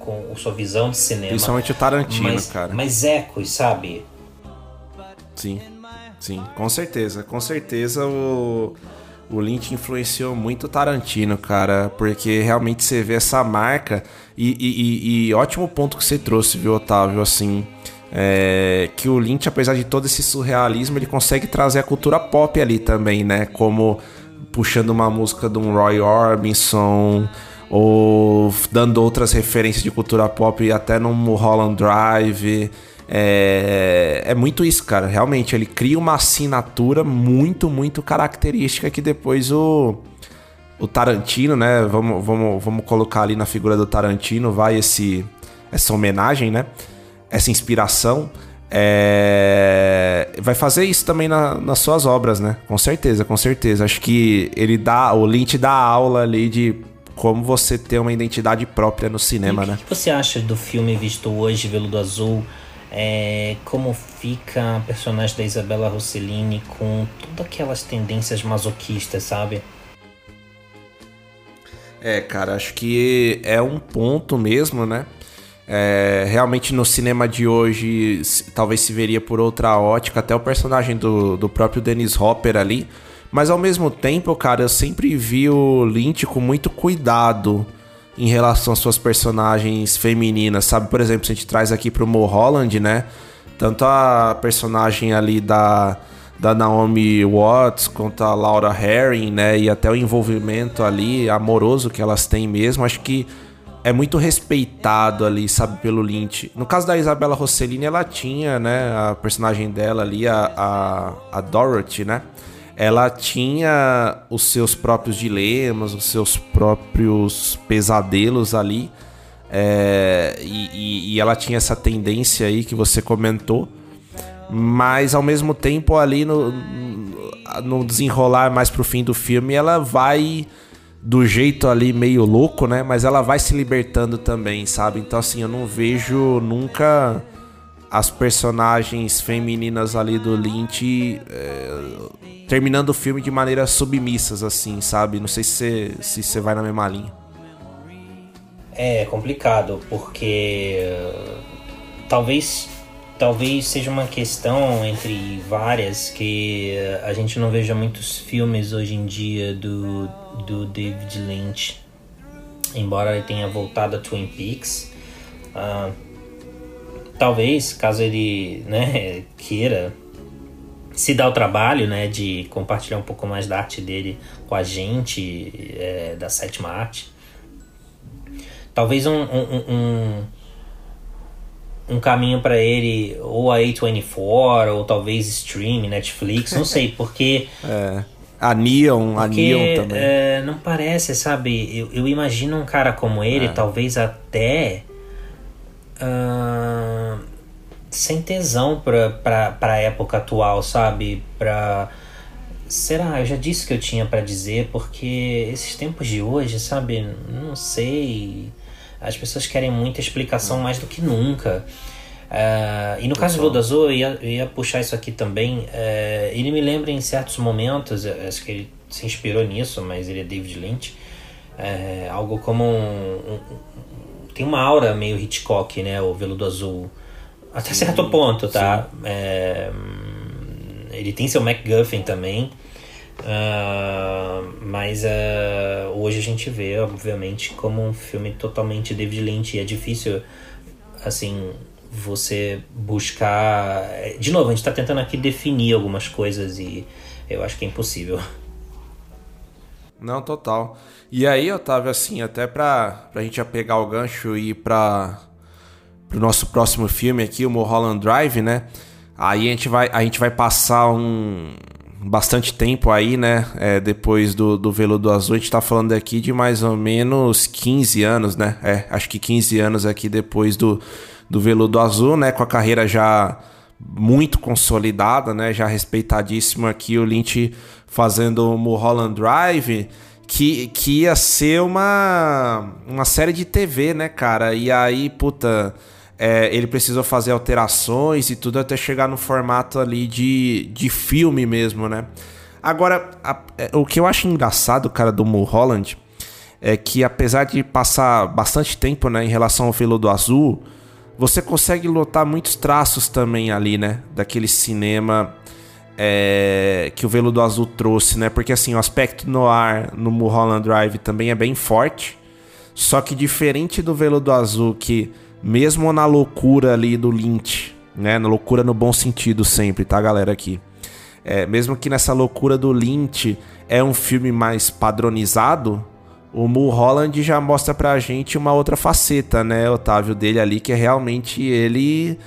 com sua visão de cinema. Principalmente o Tarantino, mas, cara. Mas ecos, sabe? Sim, sim, com certeza. Com certeza o, o Lynch influenciou muito o Tarantino, cara, porque realmente você vê essa marca. E, e, e, e ótimo ponto que você trouxe, viu, Otávio? Assim, é, que o Lynch, apesar de todo esse surrealismo, ele consegue trazer a cultura pop ali também, né? Como puxando uma música de um Roy Orbison ou dando outras referências de cultura pop até no Mulholland Drive. É, é muito isso, cara. Realmente, ele cria uma assinatura muito, muito característica que depois o, o Tarantino, né? Vamos, vamos, vamos colocar ali na figura do Tarantino, vai esse, essa homenagem, né? essa inspiração, é... vai fazer isso também na, nas suas obras, né? Com certeza, com certeza. Acho que ele dá, o Lynch dá aula ali de como você ter uma identidade própria no cinema, e né? O que você acha do filme visto hoje, Veludo Azul? É, como fica a personagem da Isabela Rossellini com todas aquelas tendências masoquistas, sabe? É, cara, acho que é um ponto mesmo, né? É, realmente no cinema de hoje talvez se veria por outra ótica, até o personagem do, do próprio Dennis Hopper ali. Mas ao mesmo tempo, cara, eu sempre vi o Lynch com muito cuidado, em relação às suas personagens femininas, sabe? Por exemplo, se a gente traz aqui pro Mulholland, né? Tanto a personagem ali da, da Naomi Watts quanto a Laura Herring, né? E até o envolvimento ali amoroso que elas têm mesmo, acho que é muito respeitado ali, sabe, pelo Lynch. No caso da Isabela Rossellini, ela tinha, né, a personagem dela ali, a, a, a Dorothy, né? Ela tinha os seus próprios dilemas, os seus próprios pesadelos ali. É, e, e, ela tinha essa tendência aí que você comentou. Mas ao mesmo tempo, ali no, no desenrolar mais pro fim do filme, ela vai do jeito ali meio louco, né? Mas ela vai se libertando também, sabe? Então, assim, eu não vejo nunca as personagens femininas ali do Lynch é, terminando o filme de maneira submissas, assim, sabe? Não sei se você se vai na mesma linha. É complicado, porque uh, talvez talvez seja uma questão entre várias que a gente não veja muitos filmes hoje em dia do, do David Lynch. Embora ele tenha voltado a Twin Peaks. Uh, talvez, caso ele né, queira se dá o trabalho né, de compartilhar um pouco mais da arte dele com a gente, é, da sétima arte. Talvez um, um, um, um caminho para ele, ou a A24, ou talvez stream, Netflix, não sei, porque. é. A Neon, a Neon também. É, não parece, sabe? Eu, eu imagino um cara como ele, é. talvez até. Uh, sem tesão pra, pra, pra época atual, sabe? Pra. Será? Eu já disse que eu tinha para dizer, porque esses tempos de hoje, sabe? Não sei. As pessoas querem muita explicação mais do que nunca. Uh, e no caso do Azul, eu ia, eu ia puxar isso aqui também. Uh, ele me lembra em certos momentos, acho que ele se inspirou nisso, mas ele é David Lynch. Uh, algo como um, um, Tem uma aura meio Hitchcock, né? O Veludo Azul. Até certo ponto, tá? É, ele tem seu MacGuffin também. Uh, mas uh, hoje a gente vê, obviamente, como um filme totalmente David Lynch. E é difícil, assim, você buscar. De novo, a gente está tentando aqui definir algumas coisas e eu acho que é impossível. Não, total. E aí, Otávio, assim, até pra, pra gente pegar o gancho e ir pra pro nosso próximo filme aqui, o Mulholland Drive, né? Aí a gente vai, a gente vai passar um bastante tempo aí, né? É, depois do, do Veludo Azul, a gente tá falando aqui de mais ou menos 15 anos, né? É, acho que 15 anos aqui depois do, do Veludo Azul, né? Com a carreira já muito consolidada, né? Já respeitadíssimo aqui o Lynch fazendo o Mulholland Drive que, que ia ser uma, uma série de TV, né, cara? E aí, puta, é, ele precisou fazer alterações e tudo até chegar no formato ali de, de filme mesmo, né? Agora, a, é, o que eu acho engraçado, cara, do Mulholland é que apesar de passar bastante tempo, né, em relação ao Veludo Azul, você consegue lotar muitos traços também ali, né, daquele cinema é, que o Veludo Azul trouxe, né? Porque assim, o aspecto no ar no Mulholland Drive também é bem forte, só que diferente do Veludo Azul que mesmo na loucura ali do Lynch, né? Na loucura no bom sentido sempre, tá, galera? Aqui. É, mesmo que nessa loucura do Lynch é um filme mais padronizado, o Mulholland já mostra pra gente uma outra faceta, né, Otávio, dele ali, que é realmente ele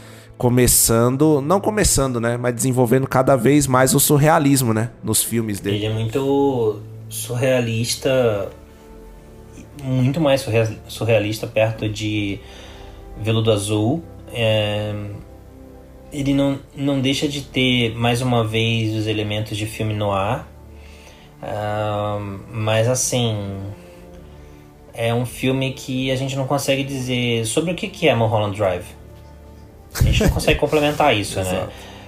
começando, não começando, né, mas desenvolvendo cada vez mais o surrealismo, né, nos filmes dele. Ele é muito surrealista, muito mais surrealista perto de Veludo Azul. É, ele não, não deixa de ter, mais uma vez, os elementos de filme no ar. Uh, mas assim. É um filme que a gente não consegue dizer sobre o que, que é Mulholland Drive. A gente não consegue complementar isso, né?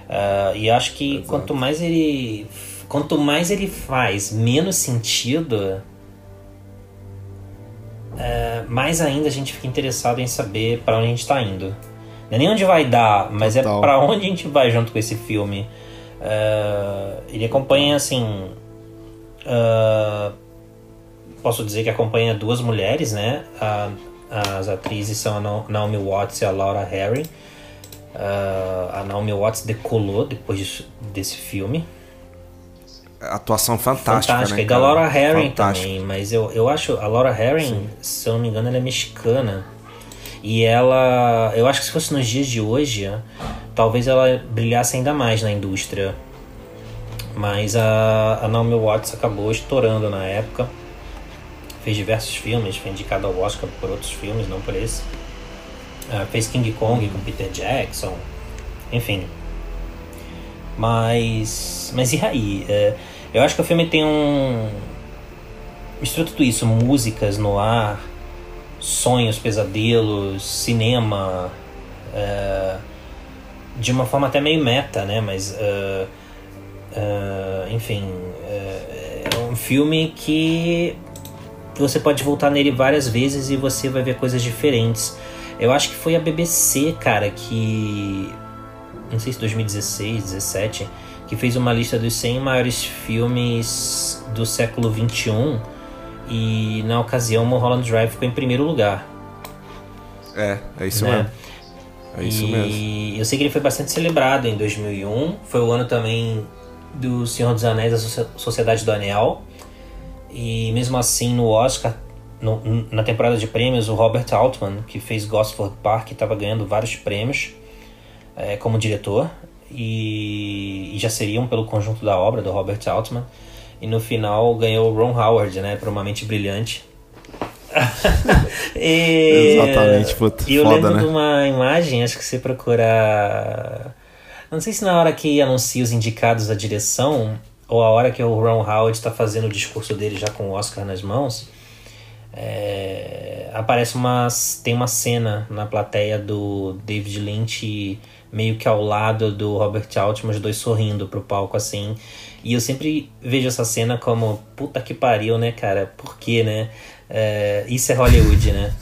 Uh, e acho que Exato. quanto mais ele. Quanto mais ele faz menos sentido, é, mais ainda a gente fica interessado em saber para onde a gente está indo. Não é nem onde vai dar, mas é Total. é para onde a gente vai junto com esse filme. Uh, ele acompanha assim. Uh, posso dizer que acompanha duas mulheres, né? As atrizes são a Naomi Watts e a Laura Harry. Uh, a Naomi Watts decolou depois de, desse filme. Atuação fantástica, fantástica. né? E da Laura Herring também, mas eu, eu acho a Laura Herring, Sim. se eu não me engano, ela é mexicana. E ela, eu acho que se fosse nos dias de hoje, talvez ela brilhasse ainda mais na indústria. Mas a, a Naomi Watts acabou estourando na época. Fez diversos filmes, foi indicada ao Oscar por outros filmes, não por esse. Uh, fez King Kong com Peter Jackson, enfim. Mas, mas e aí? Uh, eu acho que o filme tem um. mistura tudo isso: músicas no ar, sonhos, pesadelos, cinema. Uh, de uma forma até meio meta, né? Mas. Uh, enfim. é um filme que você pode voltar nele várias vezes e você vai ver coisas diferentes. Eu acho que foi a BBC, cara, que. Não sei se 2016, 17 que fez uma lista dos 100 maiores filmes do século 21 e na ocasião Mulholland Drive ficou em primeiro lugar. É, é isso né? mesmo. É isso e mesmo. eu sei que ele foi bastante celebrado em 2001. Foi o ano também do Senhor dos Anéis, a Sociedade do Anel. E mesmo assim, no Oscar, no, na temporada de prêmios, o Robert Altman, que fez Gosford Park, estava ganhando vários prêmios é, como diretor e, e, já seriam pelo conjunto da obra do Robert Altman. E no final ganhou Ron Howard, né, por uma mente brilhante. e, Exatamente, puta, E eu foda, lembro né? de uma imagem, acho que você procurar. Não sei se na hora que anuncia os indicados à direção, ou a hora que o Ron Howard está fazendo o discurso dele já com o Oscar nas mãos, é, aparece uma tem uma cena na plateia do David Lynch meio que ao lado do Robert Altman, os dois sorrindo pro palco assim. E eu sempre vejo essa cena como puta que pariu, né, cara? Por quê, né? É, isso é Hollywood, né?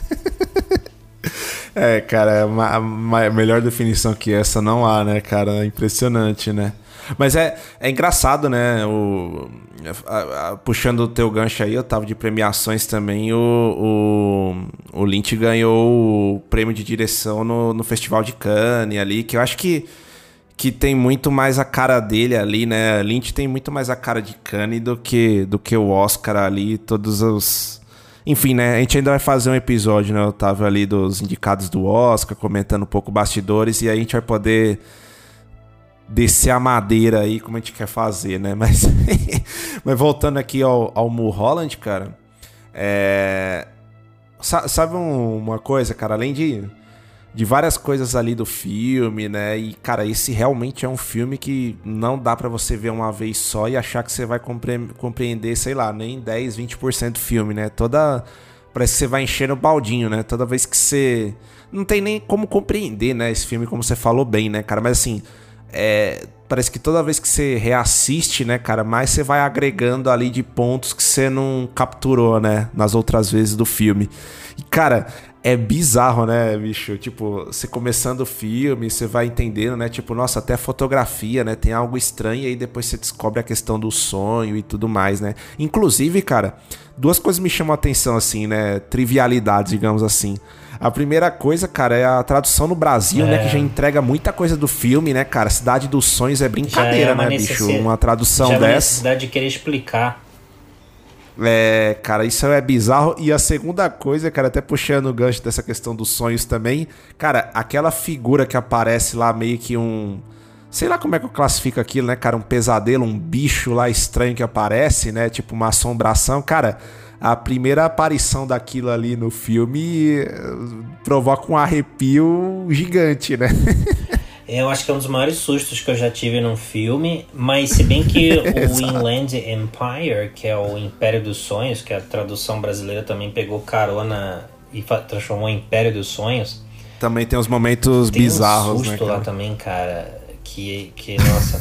é, cara, uma, uma melhor definição que essa não há, né, cara? Impressionante, né? Mas é, é engraçado, né? O, a, a, puxando o teu gancho aí, eu tava de premiações também. O, o, o Lynch ganhou o prêmio de direção no, no Festival de Cannes ali, que eu acho que, que tem muito mais a cara dele ali, né? Lynch tem muito mais a cara de Cannes do que, do que o Oscar ali, todos os. Enfim, né? A gente ainda vai fazer um episódio, né, Otávio, ali dos indicados do Oscar, comentando um pouco bastidores, e aí a gente vai poder descer a madeira aí, como a gente quer fazer, né? Mas, mas voltando aqui ao, ao Mulholland, cara, é... sabe uma coisa, cara? Além de, de várias coisas ali do filme, né? E, cara, esse realmente é um filme que não dá para você ver uma vez só e achar que você vai compre compreender, sei lá, nem 10, 20% do filme, né? Toda... Parece que você vai enchendo o baldinho, né? Toda vez que você... Não tem nem como compreender, né? Esse filme, como você falou bem, né, cara? Mas, assim é, parece que toda vez que você reassiste, né, cara, mais você vai agregando ali de pontos que você não capturou, né, nas outras vezes do filme. E, cara, é bizarro, né, bicho? Tipo, você começando o filme, você vai entendendo, né? Tipo, nossa, até fotografia, né? Tem algo estranho e aí depois você descobre a questão do sonho e tudo mais, né? Inclusive, cara, duas coisas me chamam a atenção, assim, né? Trivialidades, digamos assim. A primeira coisa, cara, é a tradução no Brasil, é. né? Que já entrega muita coisa do filme, né, cara? Cidade dos Sonhos é brincadeira, é né, bicho? Uma tradução já é dessa. É necessidade de querer explicar. É, cara, isso é bizarro. E a segunda coisa, cara, até puxando o gancho dessa questão dos sonhos também, cara, aquela figura que aparece lá meio que um. Sei lá como é que eu classifico aquilo, né, cara? Um pesadelo, um bicho lá estranho que aparece, né? Tipo uma assombração. Cara, a primeira aparição daquilo ali no filme eh, provoca um arrepio gigante, né? Eu acho que é um dos maiores sustos que eu já tive num filme, mas se bem que o Inland Empire, que é o Império dos Sonhos, que a tradução brasileira também pegou carona e transformou em Império dos Sonhos. Também tem uns momentos tem bizarros, um susto né? lá também, cara, que, que nossa.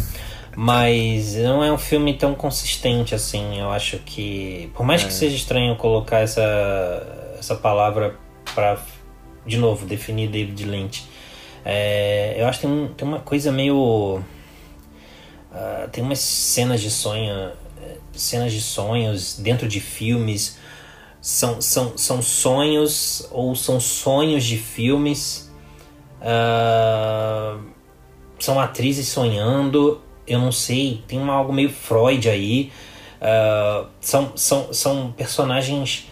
Mas não é um filme tão consistente assim. Eu acho que. Por mais é. que seja estranho colocar essa, essa palavra para, de novo, definir David Lynch. É, eu acho que tem, um, tem uma coisa meio. Uh, tem umas cenas de sonho. Cenas de sonhos dentro de filmes. são, são, são sonhos ou são sonhos de filmes. Uh, são atrizes sonhando. Eu não sei, tem uma, algo meio Freud aí. Uh, são, são, são personagens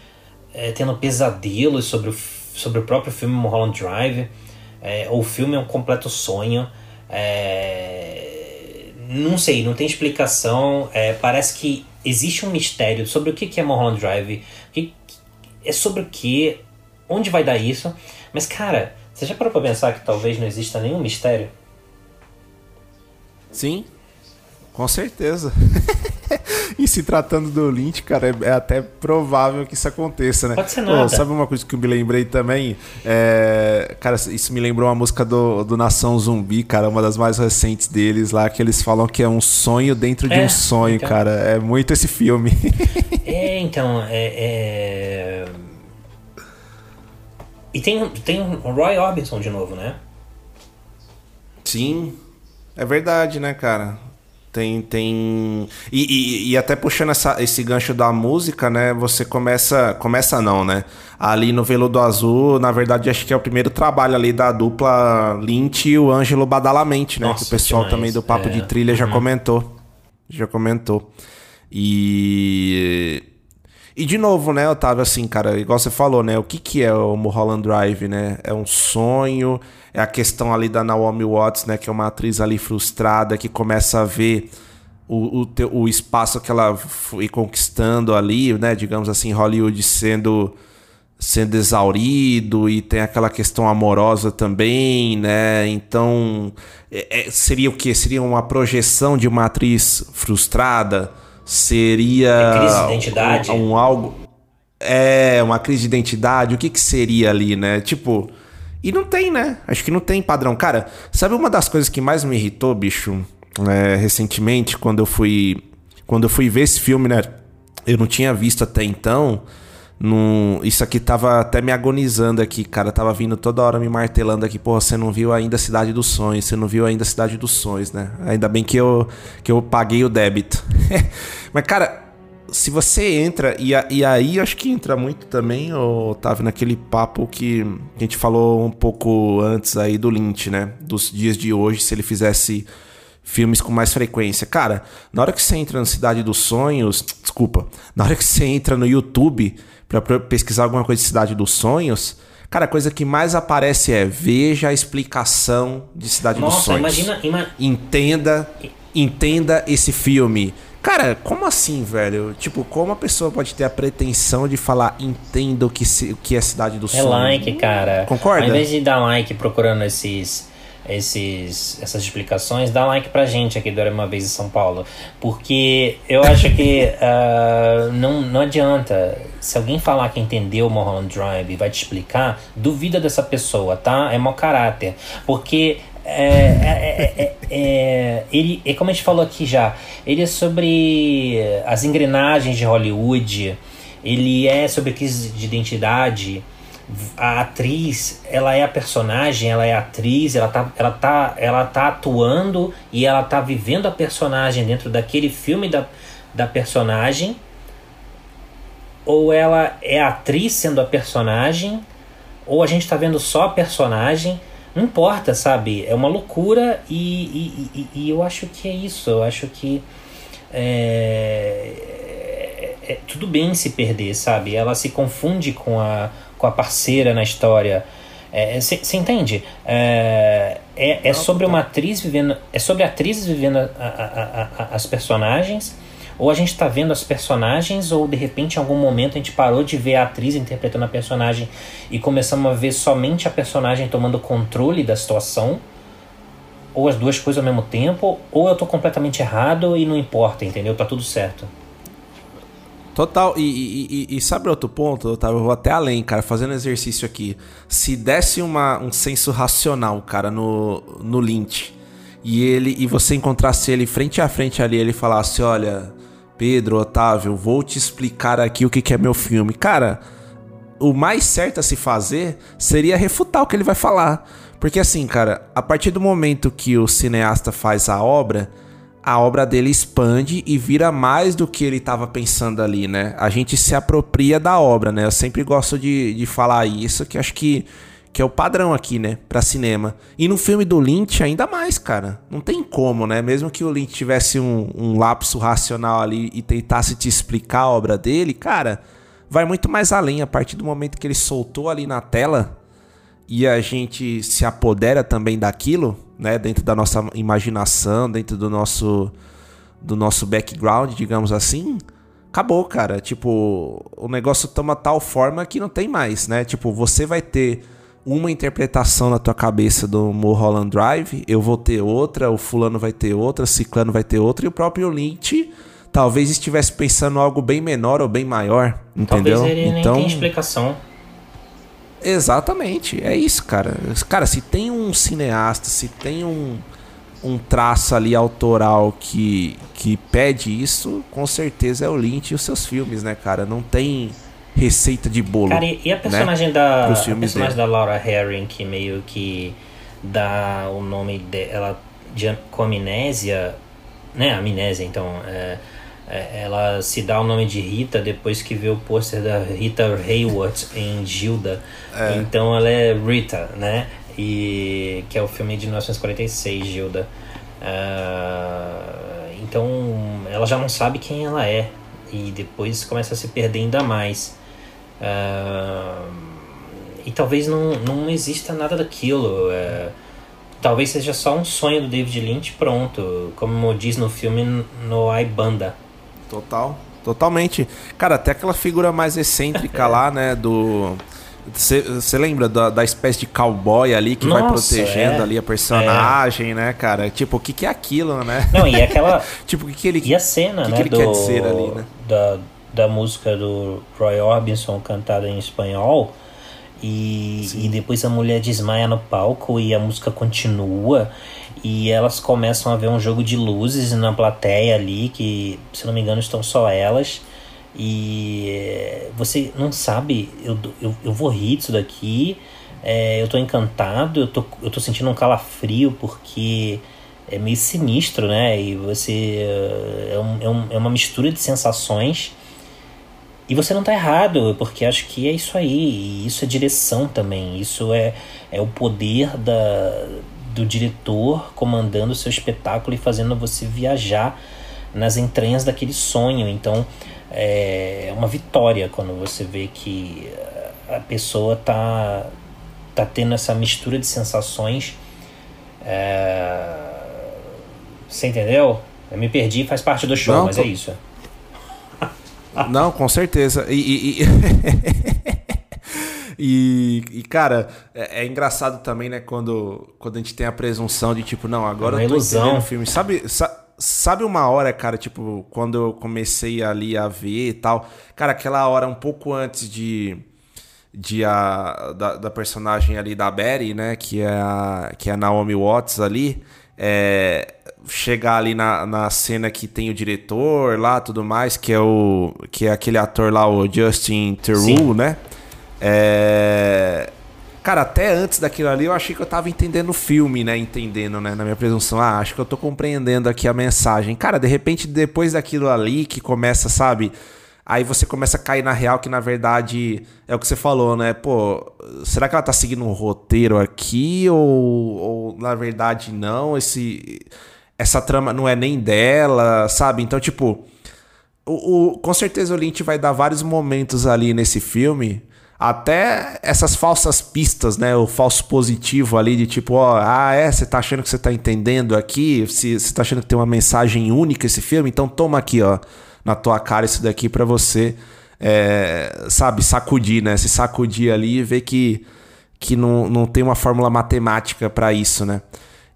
é, tendo pesadelos sobre o, sobre o próprio filme Mulholland Drive. É, o filme é um completo sonho. É, não sei, não tem explicação. Parece que existe um mistério sobre o que é Mulholland Drive. Que, é sobre o que? Onde vai dar isso? Mas, cara, você já parou pra pensar que talvez não exista nenhum mistério? Sim, com certeza. e se tratando do Lynch, cara, é, é, até provável que isso aconteça, né? Pode ser nada. Oh, sabe uma coisa que eu me lembrei também? É... Cara, isso me lembrou uma música do, do Nação Zumbi, cara, uma das mais recentes deles lá, que eles falam que é um sonho dentro de é, um sonho, então... cara. É muito esse filme. é, então, é... é... E tem, tem o Roy Orbison de novo, né? Sim, é verdade, né, cara? Tem, tem. E, e, e, até puxando essa, esse gancho da música, né? Você começa. Começa não, né? Ali no Veludo Azul, na verdade, acho que é o primeiro trabalho ali da dupla Lynch e o Ângelo Badalamente, né? Nossa, que o pessoal demais. também do Papo é. de Trilha uhum. já comentou. Já comentou. E. E de novo, né, Otávio, assim, cara, igual você falou, né? O que, que é o Mulholland Drive, né? É um sonho, é a questão ali da Naomi Watts, né? Que é uma atriz ali frustrada que começa a ver o, o, o espaço que ela foi conquistando ali, né? Digamos assim, Hollywood sendo sendo exaurido e tem aquela questão amorosa também, né? Então, é, é seria o que? Seria uma projeção de uma atriz frustrada? Seria. É crise de identidade? Um, um, algo. É, uma crise de identidade. O que, que seria ali, né? Tipo. E não tem, né? Acho que não tem padrão. Cara, sabe uma das coisas que mais me irritou, bicho? É, recentemente, quando eu fui. Quando eu fui ver esse filme, né? Eu não tinha visto até então. Num, isso aqui tava até me agonizando aqui, cara. Tava vindo toda hora me martelando aqui. Pô, você não viu ainda a Cidade dos Sonhos. Você não viu ainda a Cidade dos Sonhos, né? Ainda bem que eu, que eu paguei o débito. Mas, cara, se você entra. E, e aí acho que entra muito também, Otávio, naquele papo que, que a gente falou um pouco antes aí do Lynch, né? Dos dias de hoje, se ele fizesse filmes com mais frequência. Cara, na hora que você entra na Cidade dos Sonhos, desculpa, na hora que você entra no YouTube para pesquisar alguma coisa de Cidade dos Sonhos, cara, a coisa que mais aparece é veja a explicação de Cidade Nossa, dos Sonhos. Imagina, ima... Entenda, entenda esse filme. Cara, como assim, velho? Tipo, como a pessoa pode ter a pretensão de falar entenda o que, se, o que é Cidade dos é Sonhos? É like, cara. Concorda? Ao invés de dar like procurando esses esses, essas explicações, dá like pra gente aqui do Era Uma Vez em São Paulo. Porque eu acho que uh, não, não adianta. Se alguém falar que entendeu o Mulholland Drive e vai te explicar, duvida dessa pessoa, tá? É mau caráter. Porque é, é, é, é, ele, é como a gente falou aqui já, ele é sobre as engrenagens de Hollywood, ele é sobre crise de identidade, a atriz, ela é a personagem, ela é atriz, ela tá, ela tá, ela tá atuando e ela tá vivendo a personagem dentro daquele filme da, da personagem. Ou ela é atriz sendo a personagem, ou a gente tá vendo só a personagem. Não importa, sabe? É uma loucura e, e, e, e eu acho que é isso. Eu acho que é, é, é, tudo bem se perder, sabe? Ela se confunde com a com a parceira na história. Você é, entende? É, é, é, sobre uma atriz vivendo. É sobre atrizes vivendo a, a, a, as personagens. Ou a gente está vendo as personagens, ou de repente em algum momento a gente parou de ver a atriz interpretando a personagem e começamos a ver somente a personagem tomando controle da situação. Ou as duas coisas ao mesmo tempo, ou eu estou completamente errado e não importa, entendeu? Tá tudo certo. Total, e, e, e, sabe outro ponto, Otávio? Eu vou até além, cara, fazendo exercício aqui. Se desse uma, um senso racional, cara, no, no Lynch, e ele e você encontrasse ele frente a frente ali, ele falasse: Olha, Pedro, Otávio, vou te explicar aqui o que, que é meu filme. Cara, o mais certo a se fazer seria refutar o que ele vai falar. Porque assim, cara, a partir do momento que o cineasta faz a obra, a obra dele expande e vira mais do que ele estava pensando ali, né? A gente se apropria da obra, né? Eu sempre gosto de, de falar isso, que acho que, que é o padrão aqui, né? Pra cinema. E no filme do Lynch, ainda mais, cara. Não tem como, né? Mesmo que o Lynch tivesse um, um lapso racional ali e tentasse te explicar a obra dele, cara, vai muito mais além. A partir do momento que ele soltou ali na tela e a gente se apodera também daquilo, né, dentro da nossa imaginação, dentro do nosso do nosso background, digamos assim, acabou, cara. Tipo, o negócio toma tal forma que não tem mais, né? Tipo, você vai ter uma interpretação na tua cabeça do Mulholland Drive, eu vou ter outra, o fulano vai ter outra, o ciclano vai ter outra e o próprio Lynch talvez estivesse pensando algo bem menor ou bem maior, entendeu? Talvez ele então, nem explicação. Exatamente, é isso, cara. Cara, se tem um cineasta, se tem um, um traço ali autoral que, que pede isso, com certeza é o Lynch e os seus filmes, né, cara? Não tem receita de bolo. Cara, e a né, personagem da. A personagem dele. da Laura Herring, que meio que dá o nome dela de com amnésia. Né, amnésia, então. é, ela se dá o nome de Rita depois que vê o pôster da Rita Hayworth em Gilda. Então ela é Rita, né? E que é o filme de 1946, Gilda. Ah, então ela já não sabe quem ela é e depois começa a se perder ainda mais. Ah, e talvez não, não exista nada daquilo. é, talvez seja só um sonho do David Lynch pronto, como diz no filme no I Banda. Total, totalmente. Cara, até aquela figura mais excêntrica lá, né, do... Você lembra da, da espécie de cowboy ali que vai Nossa, protegendo é. ali a personagem, né, cara? Tipo, o que, que é aquilo, né? Não, e aquela. tipo, o que, que ele... E a cena, o que né? que ele do, quer dizer ali, né? da, da música do Roy Orbison cantada em espanhol. E, e depois a mulher desmaia no palco e a música continua. E elas começam a ver um jogo de luzes na plateia ali, que, se não me engano, estão só elas. E você não sabe, eu, eu, eu vou rir disso daqui, eh, eu tô encantado, eu tô, eu tô sentindo um calafrio porque é meio sinistro, né? E você. eh, É, um, é, um, é uma mistura de sensações. E você não tá errado, porque acho que é isso aí. E isso é direção também. Isso é, é o poder da, do diretor comandando o seu espetáculo e fazendo você viajar nas entranhas daquele sonho. Então é uma vitória quando você vê que a pessoa tá, tá tendo essa mistura de sensações. É... Você entendeu? Eu me perdi, faz parte do show, Não, mas tô- é isso. Não, com certeza. E, e- e- E, e, cara, é, é engraçado também, né, quando, quando a gente tem a presunção de tipo, não, agora É uma eu tô ilusão. o filme. Sabe, sa- sabe uma hora, cara, tipo, quando eu comecei ali a ver e tal, cara, aquela hora um pouco antes de de a, da, da personagem ali da Betty, né, que é a, que é a Naomi Watts ali, é, chegar ali na, na cena que tem o diretor lá, tudo mais, que é o que é aquele ator lá, o Justin Theroux, né? É, Cara, até antes daquilo ali eu achei que eu tava entendendo o filme, né? Entendendo, né? Na minha presunção. Ah, acho que eu tô compreendendo aqui a mensagem. Cara, de repente, depois daquilo ali que começa, sabe? Aí você começa a cair na real que, na verdade, é o que você falou, né? Pô, será que ela tá seguindo um roteiro aqui? Ou, ou na verdade, não? Esse, essa trama não é nem dela, sabe? Então, tipo, o, o- com certeza o Lynch vai dar vários momentos ali nesse filme, até essas falsas pistas, né? O falso positivo ali de tipo, ó, ah, é, você tá achando que você tá entendendo aqui? Se você tá achando que tem uma mensagem única esse filme, então toma aqui, ó, na tua cara isso daqui pra você, é, sabe, sacudir, né? Se sacudir ali e ver que, que não, não tem uma fórmula matemática pra isso, né?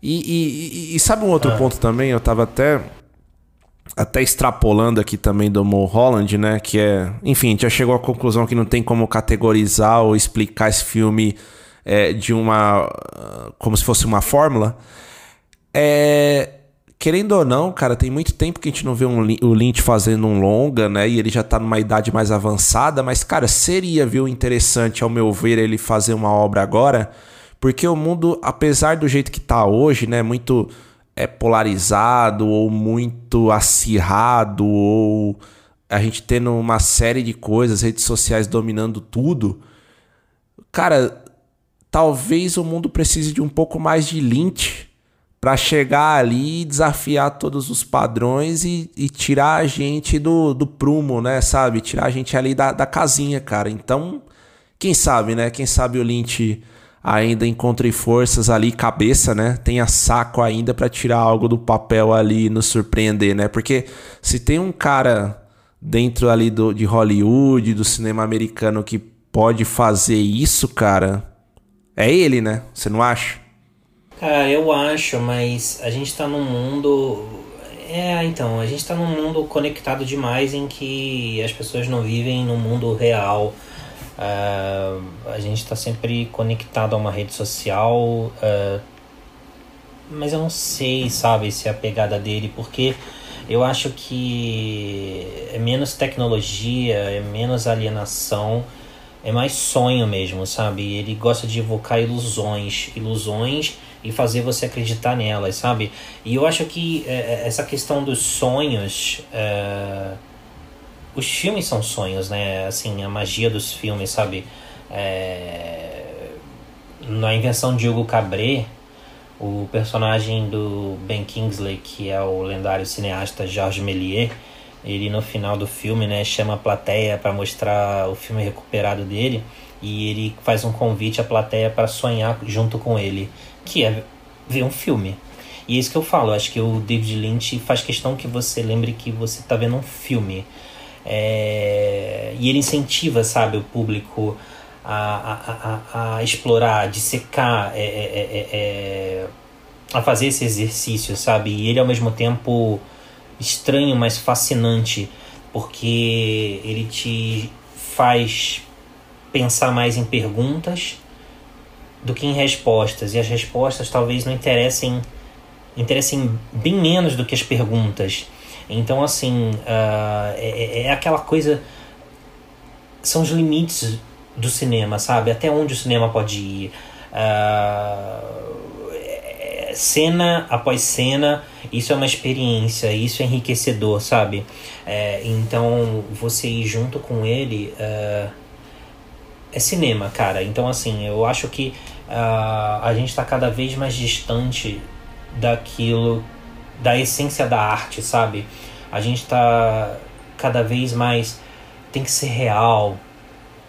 E, e- e- e sabe um outro ponto também? Eu tava até até extrapolando aqui também do Mulholland, né? Que é. Enfim, a gente já chegou à conclusão que não tem como categorizar ou explicar esse filme é, de uma. como se fosse uma fórmula. É. Querendo ou não, cara, tem muito tempo que a gente não vê um, o Lynch fazendo um longa, né? E ele já tá numa idade mais avançada, mas, cara, seria, viu, interessante, ao meu ver, ele fazer uma obra agora, porque o mundo, apesar do jeito que tá hoje, né? Muito é polarizado ou muito acirrado ou a gente tendo uma série de coisas, redes sociais dominando tudo, cara, talvez o mundo precise de um pouco mais de lynch para chegar ali e desafiar todos os padrões e, e, tirar a gente do, do prumo, né? Sabe? Tirar a gente ali da, da casinha, cara. Então, quem sabe, né? Quem sabe o Lynch ainda encontre forças ali, cabeça, né? Tenha saco ainda para tirar algo do papel ali e nos surpreender, né? Porque se tem um cara dentro ali do, de Hollywood, do cinema americano que pode fazer isso, cara, é ele, né? Você não acha? Cara, eu acho, mas a gente tá num mundo. É, então, a gente tá num mundo conectado demais em que as pessoas não vivem no mundo real. Uh, a gente está sempre conectado a uma rede social, uh, mas eu não sei, sabe, se é a pegada dele, porque eu acho que é menos tecnologia, é menos alienação, é mais sonho mesmo, sabe? Ele gosta de evocar ilusões, ilusões e fazer você acreditar nelas, sabe? E eu acho que é, essa questão dos sonhos. Uh, os filmes são sonhos, né? Assim, a magia dos filmes, sabe? É... Na invenção de Hugo Cabret, o personagem do Ben Kingsley, que é o lendário cineasta Georges Méliès, ele no final do filme, né, chama a plateia para mostrar o filme recuperado dele e ele faz um convite à plateia para sonhar junto com ele, que é ver um filme. E é isso que eu falo, acho que o David Lynch faz questão que você lembre que você está vendo um filme. É, e ele incentiva, sabe, o público a, a, a, a explorar, a dissecar, é, é, é, a fazer esse exercício, sabe? E ele ao mesmo tempo estranho, mas fascinante, porque ele te faz pensar mais em perguntas do que em respostas. E as respostas talvez não interessem interessem bem menos do que as perguntas. Então, assim, uh, é, é, aquela coisa. São os limites do cinema, sabe? Até onde o cinema pode ir. Uh, cena após cena, isso é uma experiência, isso é enriquecedor, sabe? É, então, você ir junto com ele uh, é cinema, cara. Então, assim, eu acho que uh, a gente está cada vez mais distante daquilo da essência da arte, sabe? A gente está cada vez mais tem que ser real,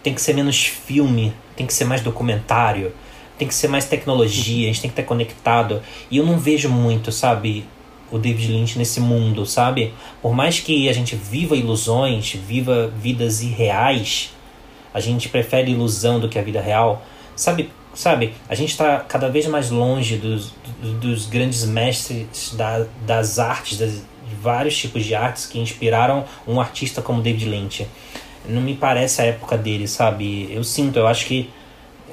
tem que ser menos filme, tem que ser mais documentário, tem que ser mais tecnologia, a gente tem que estar conectado. E eu não vejo muito, sabe, o David Lynch nesse mundo, sabe? Por mais que a gente viva ilusões, viva vidas irreais, a gente prefere ilusão do que a vida real. Sabe, sabe? A gente está cada vez mais longe dos, dos grandes mestres da, das artes, das, de vários tipos de artes que inspiraram um artista como David Lynch. Não me parece a época dele, sabe? Eu sinto, eu acho que.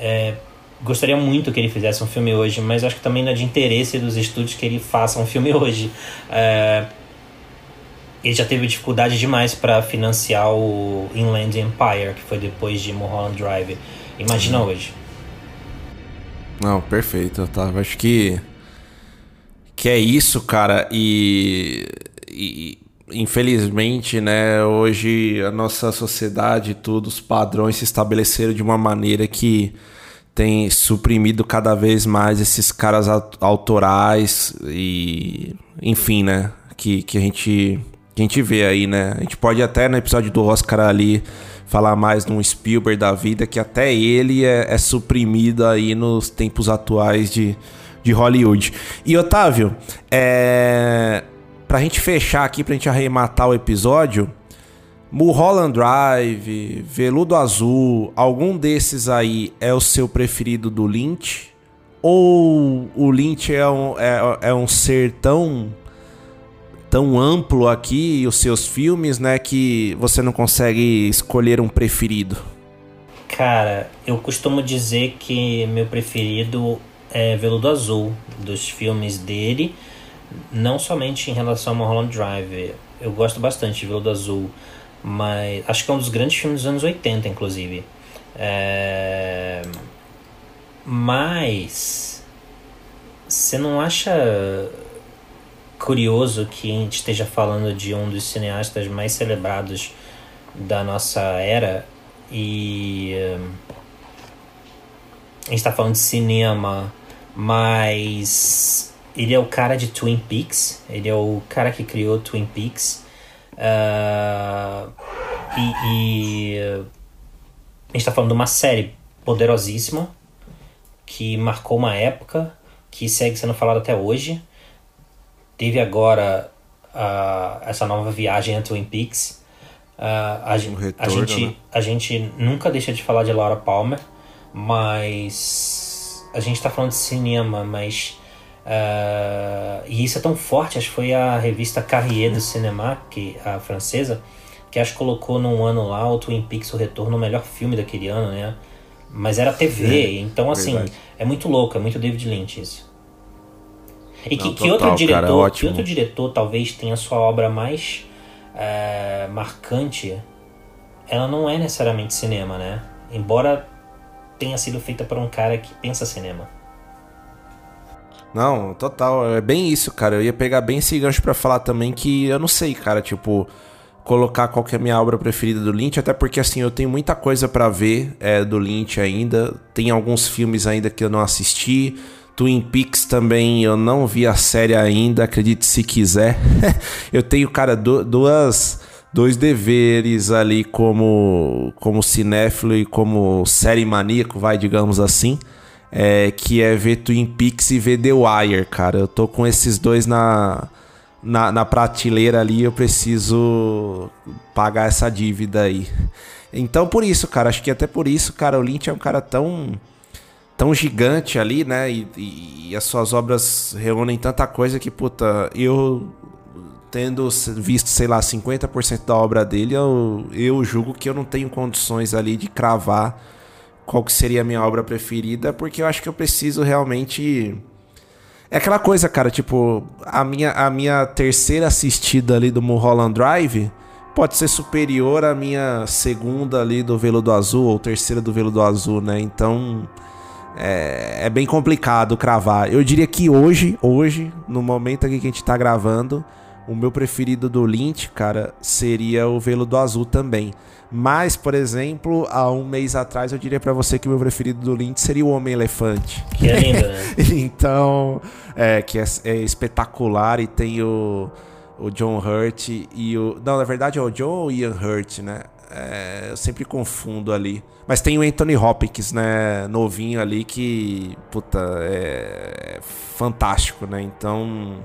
É, gostaria muito que ele fizesse um filme hoje, mas acho que também não é de interesse dos estúdios que ele faça um filme hoje. É, ele já teve dificuldade demais para financiar o Inland Empire, que foi depois de Mulholland Drive. Imagina uhum. hoje. Não, perfeito, tá? Acho que que é isso, cara, e, e infelizmente, né, hoje a nossa sociedade, todos os padrões se estabeleceram de uma maneira que tem suprimido cada vez mais esses caras autorais e enfim, né, que, que a gente que a gente vê aí, né? A gente pode até no episódio do Oscar ali falar mais de um Spielberg da vida, que até ele é, é suprimido aí nos tempos atuais de, de Hollywood. E Otávio, é, pra gente fechar aqui, pra gente arrematar o episódio, Mulholland Drive, Veludo Azul, algum desses aí é o seu preferido do Lynch? Ou o Lynch é um, é, é um ser tão tão amplo aqui os seus filmes, né, que você não consegue escolher um preferido? Cara, eu costumo dizer que meu preferido é Veludo Azul, dos filmes dele, não somente em relação a Mulholland Drive. Eu gosto bastante de Veludo Azul, mas acho que é um dos grandes filmes dos anos 80, inclusive. É... Mas você não acha curioso que a gente esteja falando de um dos cineastas mais celebrados da nossa era e hum, a gente está falando de cinema, mas ele é o cara de Twin Peaks, ele é o cara que criou Twin Peaks uh, e, e a gente está falando de uma série poderosíssima que marcou uma época que segue sendo falada até hoje. Teve agora uh, essa nova viagem a Twin Peaks. Uh, a, um retorno, a, gente, né? a gente nunca deixa de falar de Laura Palmer, mas a gente está falando de cinema, mas. Uh, e isso é tão forte, acho que foi a revista Carrier do Cinema, que, a francesa, que acho que colocou num ano lá o Twin Peaks, o retorno, o melhor filme daquele ano, né? Mas era TV, é, então assim, verdade. é muito louco, é muito David Lynch isso. E que, Não, que outro diretor, cara, que outro diretor talvez tenha sua obra mais é, marcante, ela não é necessariamente cinema, né? Embora tenha sido feita por um cara que pensa cinema. Não, total, é bem isso, cara. Eu ia pegar bem esse gancho para falar também que eu não sei, cara, tipo, colocar qual que é a minha obra preferida do Lynch, até porque assim, eu tenho muita coisa para ver é, do Lynch ainda. Tem alguns filmes ainda que eu não assisti. Twin Peaks também eu não vi a série ainda, acredite se quiser. eu tenho, cara, duas dois deveres ali como como cinéfilo e como série maníaco, vai, digamos assim. É, que é ver Twin Peaks e ver The Wire, cara. Eu tô com esses dois na na, na prateleira ali, eu preciso pagar essa dívida aí. Então, por isso, cara, acho que até por isso, cara, o Lynch é um cara tão tão gigante ali, né? E, e, e, as suas obras reúnem tanta coisa que, puta, eu tendo visto, sei lá, 50% da obra dele, eu, eu julgo que eu não tenho condições ali de cravar qual que seria a minha obra preferida, porque eu acho que eu preciso realmente é aquela coisa, cara, tipo, a minha, a minha terceira assistida ali do Mulholland Drive pode ser superior à minha segunda ali do Veludo Azul ou terceira do Veludo Azul, né? Então é, é bem complicado cravar. Eu diria que hoje, hoje, no momento aqui que a gente tá gravando, o meu preferido do Lynch, cara, seria o Veludo Azul também. Mas, por exemplo, há um mês atrás eu diria para você que o meu preferido do Lynch seria o Homem-Elefante. Que é lindo, né? então, é, que é, é, espetacular e tem o, o John Hurt e o... Não, na verdade é o John ou Ian Hurt, né? É, eu sempre confundo ali. Mas tem o Anthony Hopkins, né? Novinho ali que, puta, é, é fantástico, né? Então,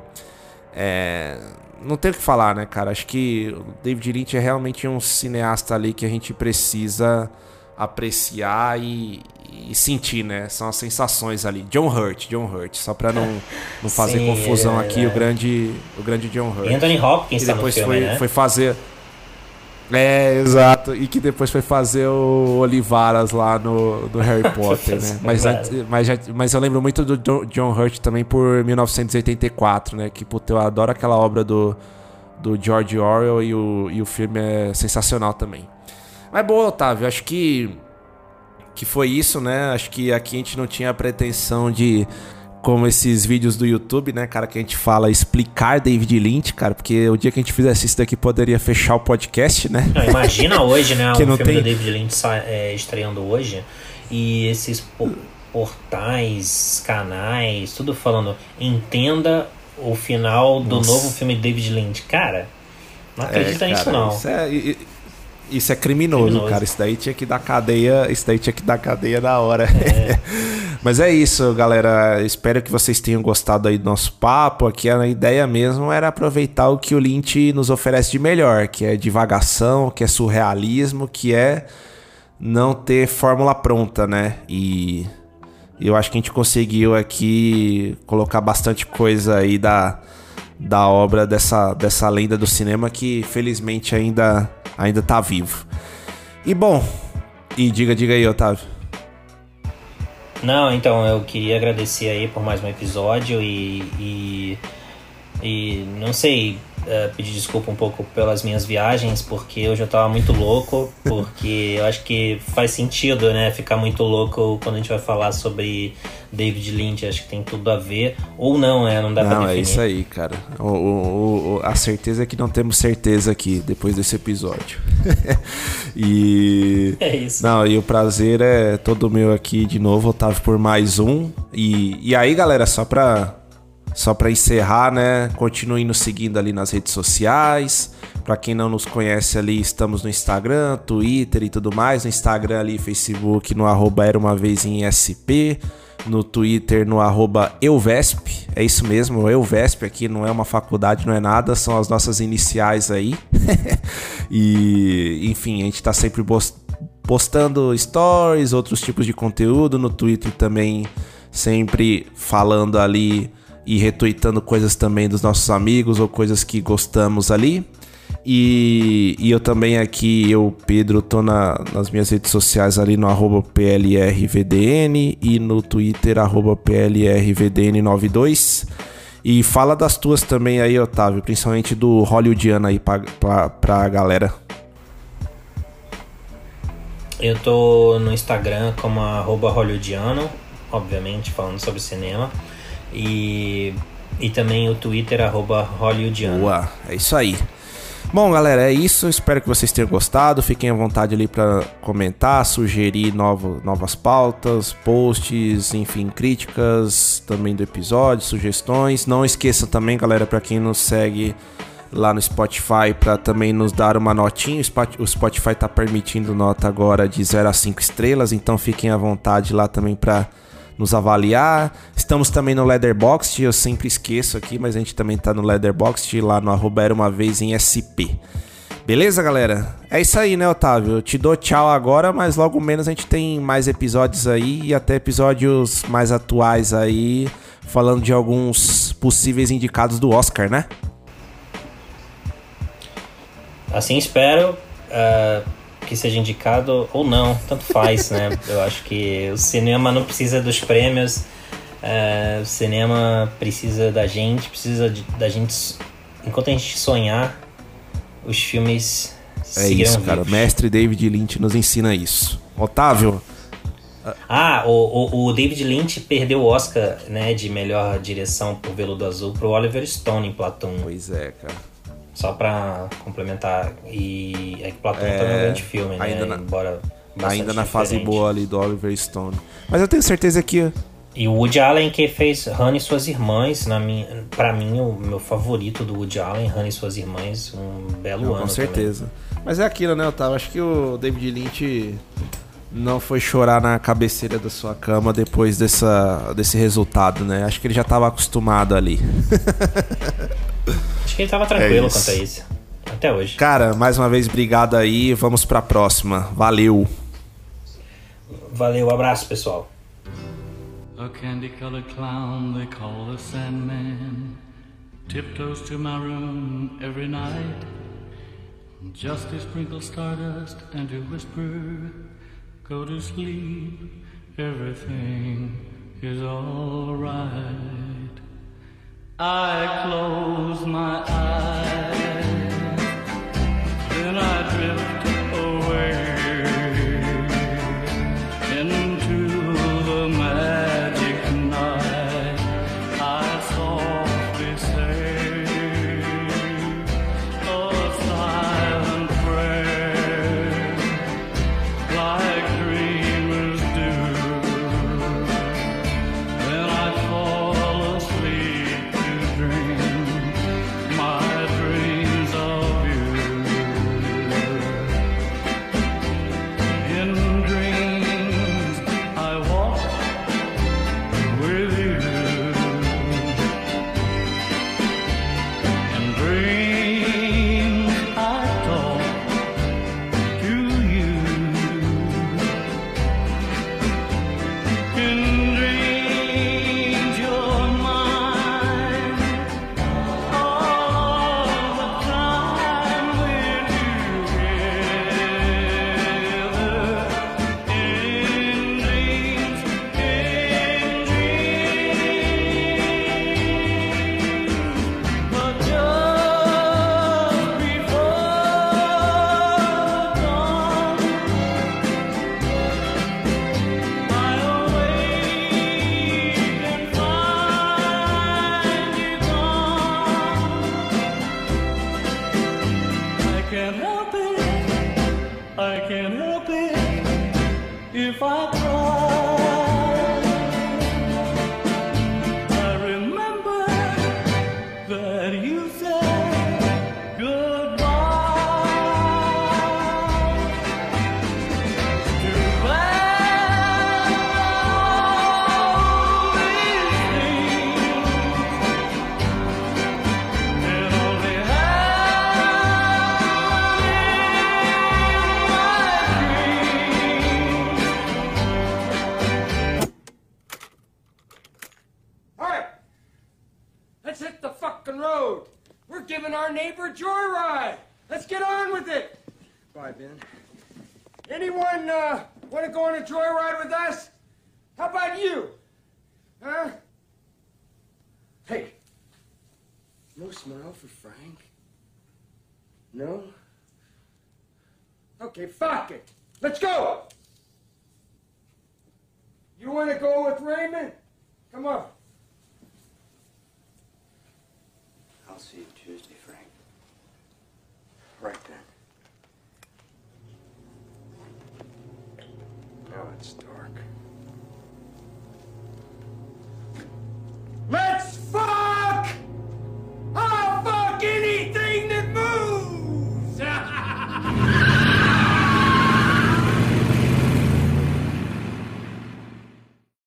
é, não tem o que falar, né, cara? Acho que o David Lynch é realmente um cineasta ali que a gente precisa apreciar e, e sentir, né? São as sensações ali. John Hurt, John Hurt, só pra não, não fazer Sim, confusão é, aqui, é. o grande o grande John Hurt. Anthony Hopkins e depois tá foi, né? foi fazer é, exato. E que depois foi fazer o Olivaras lá no, no Harry Potter, né? Mas, mas, mas eu lembro muito do John Hurt também por 1984, né? Que, puta, eu adoro aquela obra do, do George Orwell e o, e o filme é sensacional também. Mas boa, Otávio, acho que, que foi isso, né? Acho que aqui a gente não tinha a pretensão de como esses vídeos do YouTube, né, cara, que a gente fala explicar David Lynch, cara, porque o dia que a gente fizesse isso daqui poderia fechar o podcast, né? Não, imagina hoje, né, que um filme tem... do David Lynch é, estreando hoje e esses portais, canais, tudo falando entenda o final do Nossa. novo filme de David Lynch. Cara, não acredita é, cara, nisso não. Isso é, isso é criminoso, criminoso, cara. Isso daí tinha que dar cadeia. Isso daí tinha que dar cadeia na hora. É. Mas é isso, galera. Espero que vocês tenham gostado aí do nosso papo. Aqui a ideia mesmo era aproveitar o que o Lynch nos oferece de melhor, que é divagação, que é surrealismo, que é não ter fórmula pronta, né? E eu acho que a gente conseguiu aqui colocar bastante coisa aí da, da obra dessa, dessa lenda do cinema que felizmente ainda ainda tá vivo. E bom, e diga, diga aí, Otávio. Não, então eu queria agradecer aí por mais um episódio e, e, e não sei, uh, pedir desculpa um pouco pelas minhas viagens, porque eu já tava muito louco, porque eu acho que faz sentido, né, ficar muito louco quando a gente vai falar sobre David Lynch, acho que tem tudo a ver. Ou não, é, não dá não, pra definir. é isso aí, cara. O, o, o, a certeza é que não temos certeza aqui, depois desse episódio. e... É isso. Não, e o prazer é todo meu aqui de novo, Otávio, por mais um. E, e aí, galera, só pra, só pra encerrar, né? Continue nos seguindo ali nas redes sociais. Pra quem não nos conhece ali, estamos no Instagram, Twitter e tudo mais. No Instagram ali, Facebook, no arroba era uma vez em SP. No Twitter, no arroba Euvesp. É isso mesmo, Euvesp aqui não é uma faculdade, não é nada, são as nossas iniciais aí. e, enfim, a gente tá sempre postando stories, outros tipos de conteúdo. No Twitter também, sempre falando ali e retweetando coisas também dos nossos amigos ou coisas que gostamos ali. E, e, eu também aqui, eu, Pedro, tô na, nas minhas redes sociais ali no arroba PLRVDN e no Twitter arroba PLRVDN92. E fala das tuas também aí, Otávio, principalmente do Hollywoodiano aí pra, pra, pra galera. Eu tô no Instagram como arroba Hollywoodiano, obviamente, falando sobre cinema. E, e também o Twitter, arroba Hollywoodiano. Boa, é isso aí. Bom, galera, é isso. Espero que vocês tenham gostado. Fiquem à vontade ali para comentar, sugerir novo, novas pautas, posts, enfim, críticas também do episódio, sugestões. Não esqueça também, galera, para quem nos segue lá no Spotify, para também nos dar uma notinha. O Spotify está permitindo nota agora de 0 a 5 estrelas, então fiquem à vontade lá também para nos avaliar. Estamos também no Leatherbox, eu sempre esqueço aqui, mas a gente também tá no Leatherbox, lá no arroba era uma vez em SP. Beleza, galera? É isso aí, né, Otávio? Eu te dou tchau agora, mas logo menos a gente tem mais episódios aí e até episódios mais atuais aí, falando de alguns possíveis indicados do Oscar, né? Assim espero. Uh que seja indicado ou não, tanto faz, né? Eu acho que o cinema não precisa dos prêmios, é, o cinema precisa da gente, precisa de, da gente. Enquanto a gente sonhar, os filmes. É isso, cara. Vivos. Mestre David Lynch nos ensina isso. Otávio. Ah, o, o, o, David Lynch perdeu o Oscar né, de melhor direção por Veludo Azul pro Oliver Stone em Platão. Pois é, cara. Só pra complementar. E é que Platão é, também é um grande filme, né? Ainda na, Embora. Ainda na fase boa ali do Oliver Stone. Mas eu tenho certeza que. E o Woody Allen que fez Hannah e suas irmãs, na minha, pra mim, o meu favorito do Woody Allen, Hannah e suas irmãs, um belo Não, ano. Com certeza. Também. Mas é aquilo, né, Otávio? Acho que o David Lynch não foi chorar na cabeceira da sua cama depois dessa, desse resultado, né? Acho que ele já estava acostumado ali. Acho que ele tava tranquilo é quanto a isso. Até hoje. Cara, mais uma vez, obrigado aí. Vamos pra próxima. Valeu. Valeu, abraço, pessoal. A candy colored clown they call the Sandman tiptoes to my room every night just to sprinkle stardust and to whisper, Go to sleep, everything is alright. I close my eyes, then I drift away.